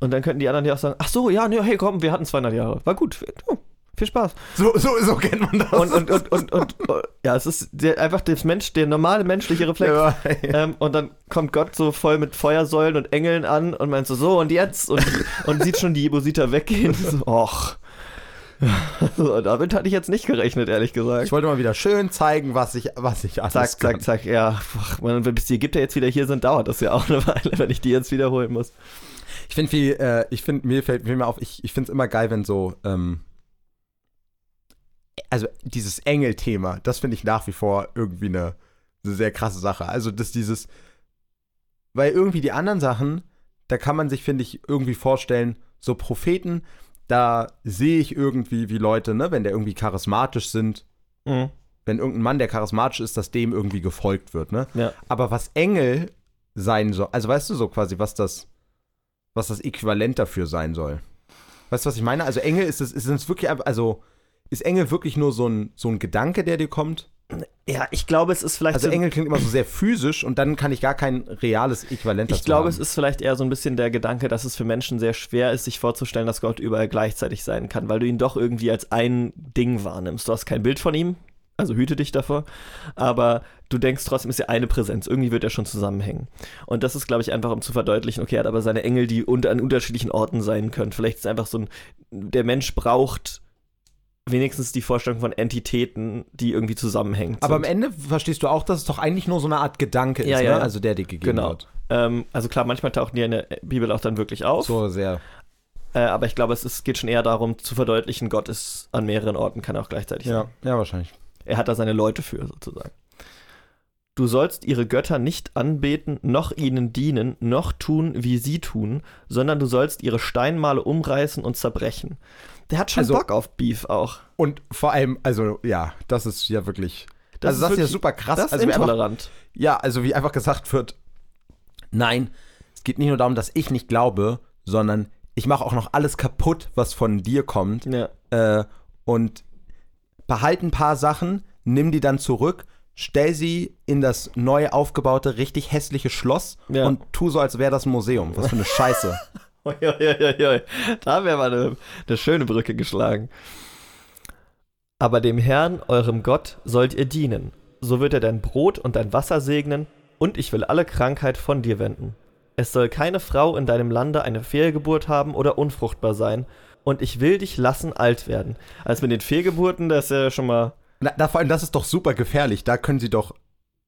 und dann könnten die anderen ja auch sagen, ach so, ja, nee, hey, komm, wir hatten 200 Jahre. War gut, oh, viel Spaß. So, so, so kennt man das. Und, und, und, und, und, ja, es ist der, einfach das Mensch, der normale menschliche Reflex. ja, Ähm, und dann kommt Gott so voll mit Feuersäulen und Engeln an und meint so, so und jetzt und, und sieht schon die Jebusiter weggehen. So, och. So, damit hatte ich jetzt nicht gerechnet, ehrlich gesagt. Ich wollte mal wieder schön zeigen, was ich, was ich alles Zack, kann. zack, zack, ja. Ach, man, bis die Ägypter jetzt wieder hier sind, dauert das ja auch eine Weile, wenn ich die jetzt wiederholen muss. Ich finde, wie, äh, ich finde, mir fällt mir auf, ich, ich finde es immer geil, wenn so, ähm, also dieses Engel-Thema, das finde ich nach wie vor irgendwie eine, eine sehr krasse Sache. Also, dass dieses, weil irgendwie die anderen Sachen, da kann man sich, finde ich, irgendwie vorstellen, so Propheten, da sehe ich irgendwie, wie Leute, ne, wenn der irgendwie charismatisch sind, Mhm. wenn irgendein Mann, der charismatisch ist, dass dem irgendwie gefolgt wird, ne? Ja. Aber was Engel sein soll, also weißt du so quasi, was das, was das Äquivalent dafür sein soll? Weißt du, was ich meine? Also Engel ist es, ist es wirklich, also ist Engel wirklich nur so ein, so ein Gedanke, der dir kommt? Ja, ich glaube, es ist vielleicht. Also so- Engel klingt immer so sehr physisch und dann kann ich gar kein reales Äquivalent dazu Ich glaube, haben. es ist vielleicht eher so ein bisschen der Gedanke, dass es für Menschen sehr schwer ist, sich vorzustellen, dass Gott überall gleichzeitig sein kann, weil du ihn doch irgendwie als ein Ding wahrnimmst. Du hast kein Bild von ihm, also hüte dich davor, aber du denkst trotzdem, ist ja eine Präsenz. Irgendwie wird er schon zusammenhängen. Und das ist, glaube ich, einfach, um zu verdeutlichen, okay, er hat aber seine Engel, die unter, an unterschiedlichen Orten sein können. Vielleicht ist es einfach so ein, der Mensch braucht wenigstens die Vorstellung von Entitäten, die irgendwie zusammenhängen. Aber am Ende verstehst du auch, dass es doch eigentlich nur so eine Art Gedanke Ja, ist, ja, ne? ja. Also der dir gegeben Genau. wird. Ähm, also klar, manchmal tauchen die in der Bibel auch dann wirklich auf. So sehr. Äh, aber ich glaube, es ist, geht schon eher darum zu verdeutlichen, Gott ist an mehreren Orten, kann auch gleichzeitig Ja, sein. ja, wahrscheinlich. Er hat da seine Leute für, sozusagen. Du sollst ihre Götter nicht anbeten, noch ihnen dienen, noch tun, wie sie tun, sondern du sollst ihre Steinmale umreißen und zerbrechen. Der hat schon Also- Bock auf Beef auch. Und vor allem, also ja, das ist ja wirklich. Das also das ist ja wirklich- super krass. Das ist also einfach, intolerant. ja, also wie einfach gesagt wird, nein, es geht nicht nur darum, dass ich nicht glaube, sondern ich mache auch noch alles kaputt, was von dir kommt. Ja. Äh, und behalte ein paar Sachen, nimm die dann zurück, stell sie in das neu aufgebaute, richtig hässliche Schloss Ja. und tu so, als wäre das ein Museum. Was für eine Scheiße. Da wäre mal eine, eine schöne Brücke geschlagen. Aber dem Herrn, eurem Gott, sollt ihr dienen. So wird er dein Brot und dein Wasser segnen, und ich will alle Krankheit von dir wenden. Es soll keine Frau in deinem Lande eine Fehlgeburt haben oder unfruchtbar sein, und ich will dich lassen alt werden. Also mit den Fehlgeburten, das ist ja schon mal. Na, da, vor allem, das ist doch super gefährlich. Da können sie doch,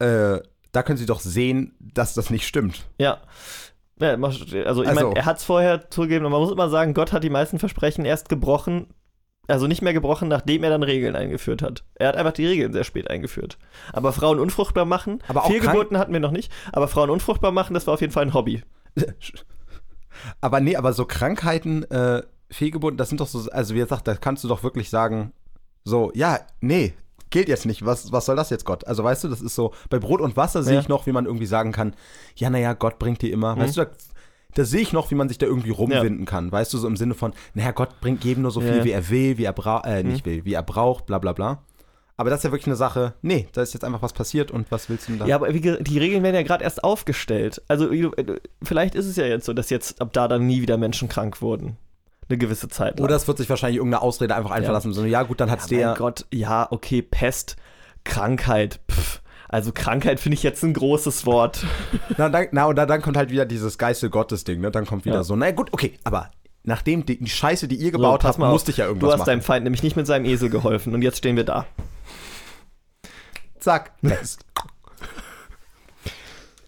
äh, da können sie doch sehen, dass das nicht stimmt. Ja. ja also, ich Also- meine, er hat es vorher zugegeben, und man muss immer sagen, Gott hat die meisten Versprechen erst gebrochen, also nicht mehr gebrochen, nachdem er dann Regeln eingeführt hat. Er hat einfach die Regeln sehr spät eingeführt. Aber Frauen unfruchtbar machen, Aber auch Fehlgeburten hatten wir noch nicht, aber Frauen unfruchtbar machen, das war auf jeden Fall ein Hobby. Aber nee, aber so Krankheiten, äh, Fehlgeburten, das sind doch so, also wie gesagt, da kannst du doch wirklich sagen, so, ja, nee, gilt jetzt nicht. Was, was soll das jetzt, Gott? Also weißt du, das ist so, bei Brot und Wasser sehe Ja. ich noch, wie man irgendwie sagen kann, ja, naja, Gott bringt dir immer. Weißt du, da, da sehe ich noch, wie man sich da irgendwie rumwinden kann. Weißt du, so im Sinne von, naja, Gott bringt jedem nur so viel, Ja. wie er will, wie er braucht, äh, nicht will, wie er braucht, bla bla bla. Aber das ist ja wirklich eine Sache, nee, da ist jetzt einfach was passiert und was willst du denn da? Ja, aber die Regeln werden ja gerade erst aufgestellt. Also äh, vielleicht ist es ja jetzt so, dass jetzt ab da dann nie wieder Menschen krank wurden. Eine gewisse Zeit lang. Oder es wird sich wahrscheinlich irgendeine Ausrede einfach einfallen Ja. lassen. So, ja, gut, dann hat's Ja, mein der. Gott, ja, okay, Pest, Krankheit, pff. Also Krankheit finde ich jetzt ein großes Wort. Na, dann, na und dann, kommt halt wieder dieses Geiste Gottes-Ding, ne? Dann kommt wieder Ja. so, na gut, okay, aber nachdem die, die Scheiße, die ihr So, gebaut pass habt, musste ich ja irgendwas Du hast machen. deinem Feind nämlich nicht mit seinem Esel geholfen und jetzt stehen wir da. Zack.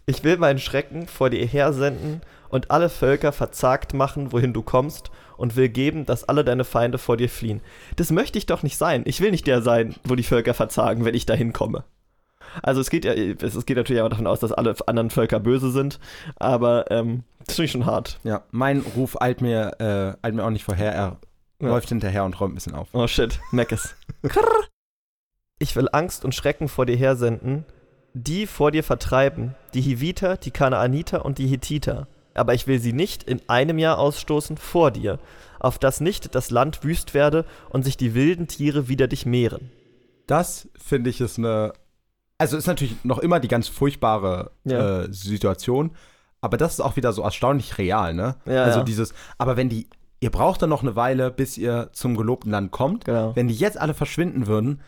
Ich will meinen Schrecken vor dir hersenden und alle Völker verzagt machen, wohin du kommst, und will geben, dass alle deine Feinde vor dir fliehen. Das möchte ich doch nicht sein. Ich will nicht der sein, wo die Völker verzagen, wenn ich dahin komme. Also es geht ja, es geht natürlich auch davon aus, dass alle anderen Völker böse sind, aber ähm, das finde ich schon hart. ja, mein Ruf eilt mir, äh, eilt mir auch nicht vorher. Er Ja. läuft hinterher und räumt ein bisschen auf. Oh shit, Meckes. ich will Angst und Schrecken vor dir hersenden, die vor dir vertreiben, die Hiviter, die Kanaaniter und die Hethiter. Aber ich will sie nicht in einem Jahr ausstoßen vor dir, auf dass nicht das Land wüst werde und sich die wilden Tiere wider dich mehren. Das finde ich ist eine. Also ist natürlich noch immer die ganz furchtbare Ja. äh, Situation, aber das ist auch wieder so erstaunlich real, ne? Ja, also ja. dieses, aber wenn die, ihr braucht dann noch eine Weile, bis ihr zum gelobten Land kommt. Genau. Wenn die jetzt alle verschwinden würden,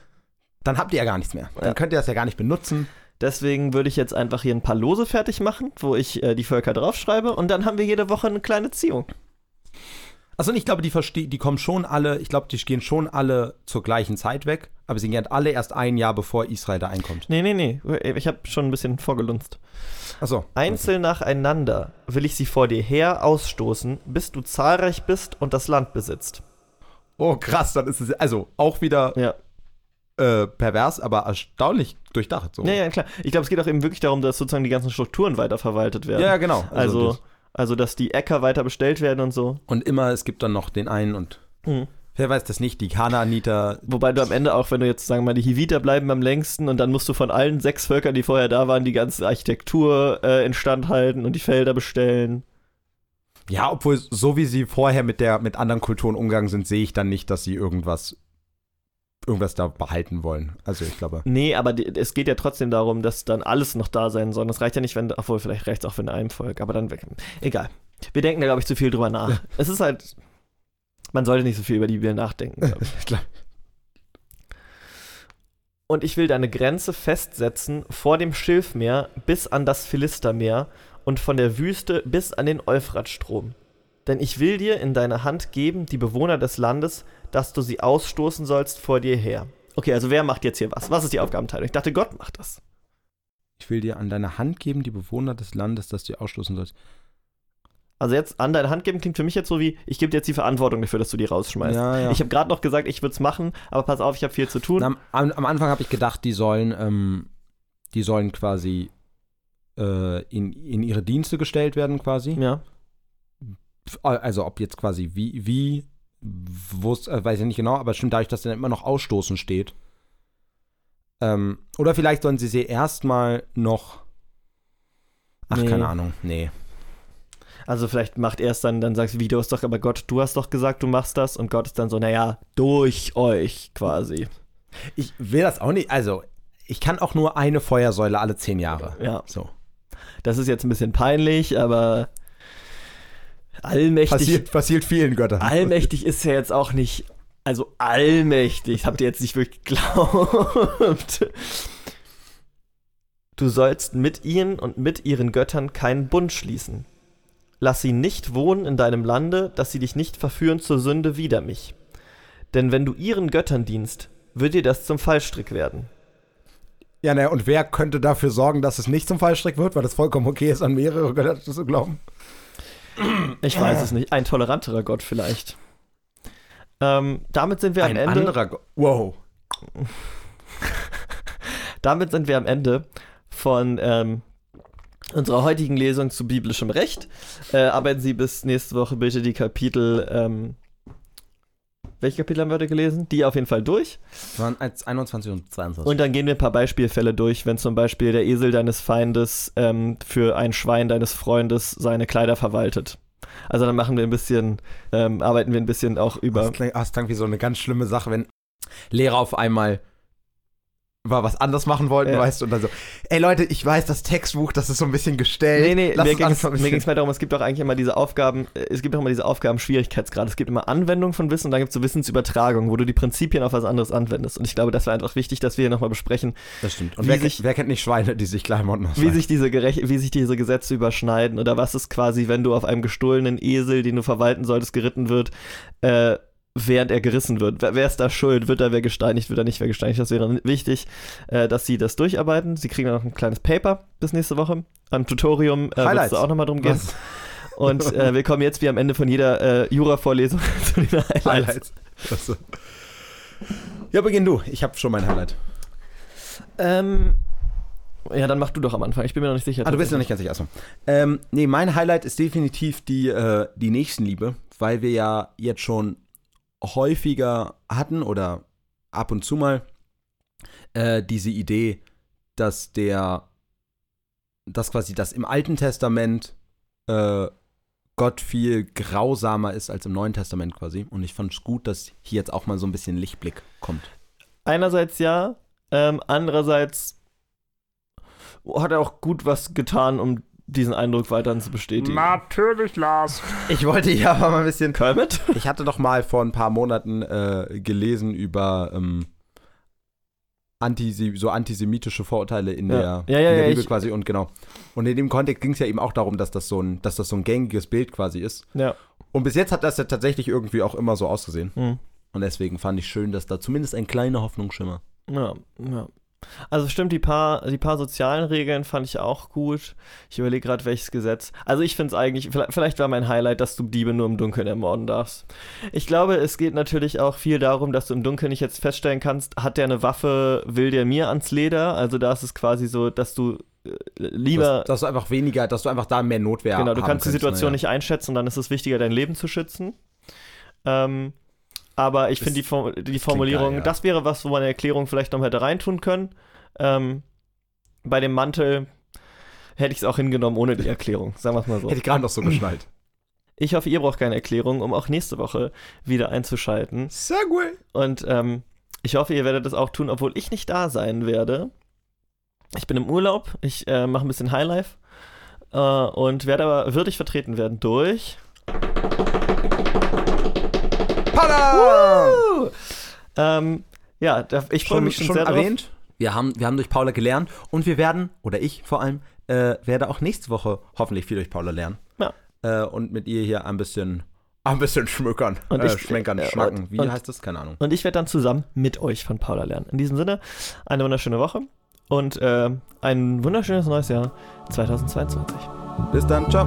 dann habt ihr ja gar nichts mehr. Dann könnt ihr das ja gar nicht benutzen. Deswegen würde ich jetzt einfach hier ein paar Lose fertig machen, wo ich äh, die Völker draufschreibe und dann haben wir jede Woche eine kleine Ziehung. Also ich glaube, die verstehen, die kommen schon alle, ich glaube, die gehen schon alle zur gleichen Zeit weg, aber sie gehen alle erst ein Jahr bevor Israel da einkommt. Nee, nee, nee. Ich habe schon ein bisschen vorgelunzt. Achso. Einzeln nacheinander will ich sie vor dir her ausstoßen, bis du zahlreich bist und das Land besitzt. Oh, krass, dann ist es also auch wieder Ja. Äh, pervers, aber erstaunlich durchdacht. So. Ja, ja, klar. Ich glaube, es geht auch eben wirklich darum, dass sozusagen die ganzen Strukturen weiterverwaltet werden. Ja, genau. Also, das- also, dass die Äcker weiter bestellt werden und so. und immer, es gibt dann noch den einen und Mhm. wer weiß das nicht, die Kanaaniter. Wobei du am Ende auch, wenn du jetzt sagen wir mal, die Hiviter bleiben am längsten und dann musst du von allen sechs Völkern, die vorher da waren, die ganze Architektur äh, instand halten und die Felder bestellen. Ja, obwohl so wie sie vorher mit der mit anderen Kulturen umgegangen sind, sehe ich dann nicht, dass sie irgendwas irgendwas da behalten wollen. Also ich glaube. Nee, aber die, es geht ja trotzdem darum, dass dann alles noch da sein soll. Das reicht ja nicht, wenn, obwohl vielleicht reicht es auch für einem Volk, aber dann weg. Egal. Wir denken da, glaube ich, zu viel drüber nach. Es ist halt, man sollte nicht so viel über die Bibel nachdenken, glaube ich. Klar. Und ich will deine Grenze festsetzen vor dem Schilfmeer bis an das Philistermeer und von der Wüste bis an den Euphratstrom. Denn ich will dir in deine Hand geben die Bewohner des Landes, dass du sie ausstoßen sollst vor dir her. Okay, also wer macht jetzt hier was? Was ist die Aufgabenteilung? Ich dachte, Gott macht das. Ich will dir an deine Hand geben, die Bewohner des Landes, das du ausstoßen sollst. Also jetzt an deine Hand geben klingt für mich jetzt so wie, ich gebe dir jetzt die Verantwortung dafür, dass du die rausschmeißt. Ja, ja. Ich habe gerade noch gesagt, ich würde es machen, aber pass auf, ich habe viel zu tun. Am, am, am Anfang habe ich gedacht, die sollen, ähm, die sollen quasi äh, in, in ihre Dienste gestellt werden, quasi. ja. Also ob jetzt quasi wie, wie, äh, weiß ich nicht genau, aber stimmt dadurch, dass dann immer noch Ausstoßen steht. Ähm, oder vielleicht sollen sie sie erstmal noch. Ach, Nee. keine Ahnung. Nee. Also vielleicht macht er es dann, dann sagst du, wie, du hast doch, aber Gott, du hast doch gesagt, du machst das und Gott ist dann so, naja, durch euch quasi. Ich will das auch nicht. Also, ich kann auch nur eine Feuersäule alle zehn Jahre. Ja, So. das ist jetzt ein bisschen peinlich, aber allmächtig, Passiert, passiert vielen Göttern. allmächtig ist ja jetzt auch nicht, also allmächtig, das habt ihr jetzt nicht wirklich geglaubt. Du sollst mit ihnen und mit ihren Göttern keinen Bund schließen. Lass sie nicht wohnen in deinem Lande, dass sie dich nicht verführen zur Sünde wider mich. Denn wenn du ihren Göttern dienst, wird dir das zum Fallstrick werden. Ja, naja, und wer könnte dafür sorgen, dass es nicht zum Fallstrick wird, weil das vollkommen okay ist, an mehrere Götter zu glauben? Ich weiß es nicht. Ein toleranterer Gott vielleicht. Ähm, damit sind wir am Ende. Go wow. Damit sind wir am Ende von ähm, unserer heutigen Lesung zu biblischem Recht. Äh, arbeiten Sie bis nächste Woche bitte die Kapitel. Ähm, welche Kapitel haben wir heute gelesen? Die auf jeden Fall durch. Es waren als 21 und 22. Und dann gehen wir ein paar Beispielfälle durch, wenn zum Beispiel der Esel deines Feindes ähm, für ein Schwein deines Freundes seine Kleider verwaltet. Also dann machen wir ein bisschen, ähm, arbeiten wir ein bisschen auch über. das, klingt, ah, das klingt wie so eine ganz schlimme Sache, wenn Lehrer auf einmal mal was anderes machen wollten, Ja. weißt du, und dann so, ey Leute, ich weiß, das Textbuch, das ist so ein bisschen gestellt. Nee, nee, Lass mir ging es ging's mehr darum, es gibt auch eigentlich immer diese Aufgaben, äh, es gibt auch immer diese Aufgaben-Schwierigkeitsgrade. Es gibt immer Anwendung von Wissen und dann gibt es so Wissensübertragung, wo du die Prinzipien auf was anderes anwendest. Und ich glaube, das wäre einfach wichtig, dass wir hier nochmal besprechen, Das stimmt. Und Wie wer, sich- wer kennt nicht Schweine, die sich Klamotten wie ausleihen? sich, diese Gerech wie sich diese Gesetze überschneiden oder was ist quasi, wenn du auf einem gestohlenen Esel, den du verwalten solltest, geritten wird, äh, während er gerissen wird. Wer, wer ist da schuld? Wird da wer gesteinigt? Wird er nicht wer gesteinigt? Das wäre wichtig, äh, dass sie das durcharbeiten. Sie kriegen dann noch ein kleines Paper bis nächste Woche. Am Tutorium äh, wird es da auch nochmal drum gehen. Was? Und äh, wir kommen jetzt wie am Ende von jeder äh, Jura-Vorlesung zu den Highlights. Highlights. Achso. Ja, beginn du. Ich habe schon mein Highlight. Ähm, ja, dann mach du doch am Anfang. Ich bin mir noch nicht sicher. Ah, du bist noch nicht ganz sicher. Achso. Ähm, nee, mein Highlight ist definitiv die, äh, die Nächstenliebe, weil wir ja jetzt schon häufiger hatten oder ab und zu mal äh, diese Idee, dass der, dass quasi das im Alten Testament äh, Gott viel grausamer ist als im Neuen Testament quasi. Und ich fand es gut, dass hier jetzt auch mal so ein bisschen Lichtblick kommt. Einerseits ja, ähm, andererseits hat er auch gut was getan, um diesen Eindruck weiterhin zu bestätigen. Natürlich, Lars. Ich wollte ja aber mal ein bisschen Kermit? Ich hatte doch mal vor ein paar Monaten äh, gelesen über ähm, Antise so antisemitische Vorurteile in Ja. der, Ja, ja, in der ja, Bibel quasi und genau. Und in dem Kontext ging es ja eben auch darum, dass das so ein, dass das so ein gängiges Bild quasi ist. Ja. Und bis jetzt hat das ja tatsächlich irgendwie auch immer so ausgesehen. Hm. Und deswegen fand ich schön, dass da zumindest ein kleiner Hoffnungsschimmer. Ja, ja. Also stimmt, die paar, die paar sozialen Regeln fand ich auch gut. Ich überlege gerade, welches Gesetz. Also ich finde es eigentlich, vielleicht, vielleicht war mein Highlight, dass du Diebe nur im Dunkeln ermorden darfst. Ich glaube, es geht natürlich auch viel darum, dass du im Dunkeln nicht jetzt feststellen kannst, hat der eine Waffe, will der mir ans Leder? Also da ist es quasi so, dass du äh, lieber... Dass, dass du einfach weniger, dass du einfach da mehr Notwehr Genau, du kannst die Situation naja. nicht einschätzen und dann ist es wichtiger, dein Leben zu schützen. Ähm, aber ich finde die, Form die Formulierung, geil, ja. das wäre was, wo man eine Erklärung vielleicht noch hätte reintun können. Ähm, bei dem Mantel hätte ich es auch hingenommen ohne die Erklärung, sagen wir es mal so. Hätte ich gerade noch so geschnallt. Ich hoffe, ihr braucht keine Erklärung, um auch nächste Woche wieder einzuschalten. Segway. Und ähm, ich hoffe, ihr werdet das auch tun, obwohl ich nicht da sein werde. Ich bin im Urlaub, ich äh, mache ein bisschen Highlife äh, und werde aber würdig vertreten werden durch. Woo! Ähm, ja, da, ich freue mich schon, schon sehr drauf. erwähnt. Wir haben, wir haben durch Paula gelernt und wir werden, oder ich vor allem, äh, werde auch nächste Woche hoffentlich viel durch Paula lernen. Ja. Äh, und mit ihr hier ein bisschen, ein bisschen schmückern. Und äh, ich- schmenkern, äh, schnacken. Wie und- heißt das? Keine Ahnung. Und ich werde dann zusammen mit euch von Paula lernen. In diesem Sinne, eine wunderschöne Woche und äh, ein wunderschönes neues Jahr 2022. Bis dann, ciao.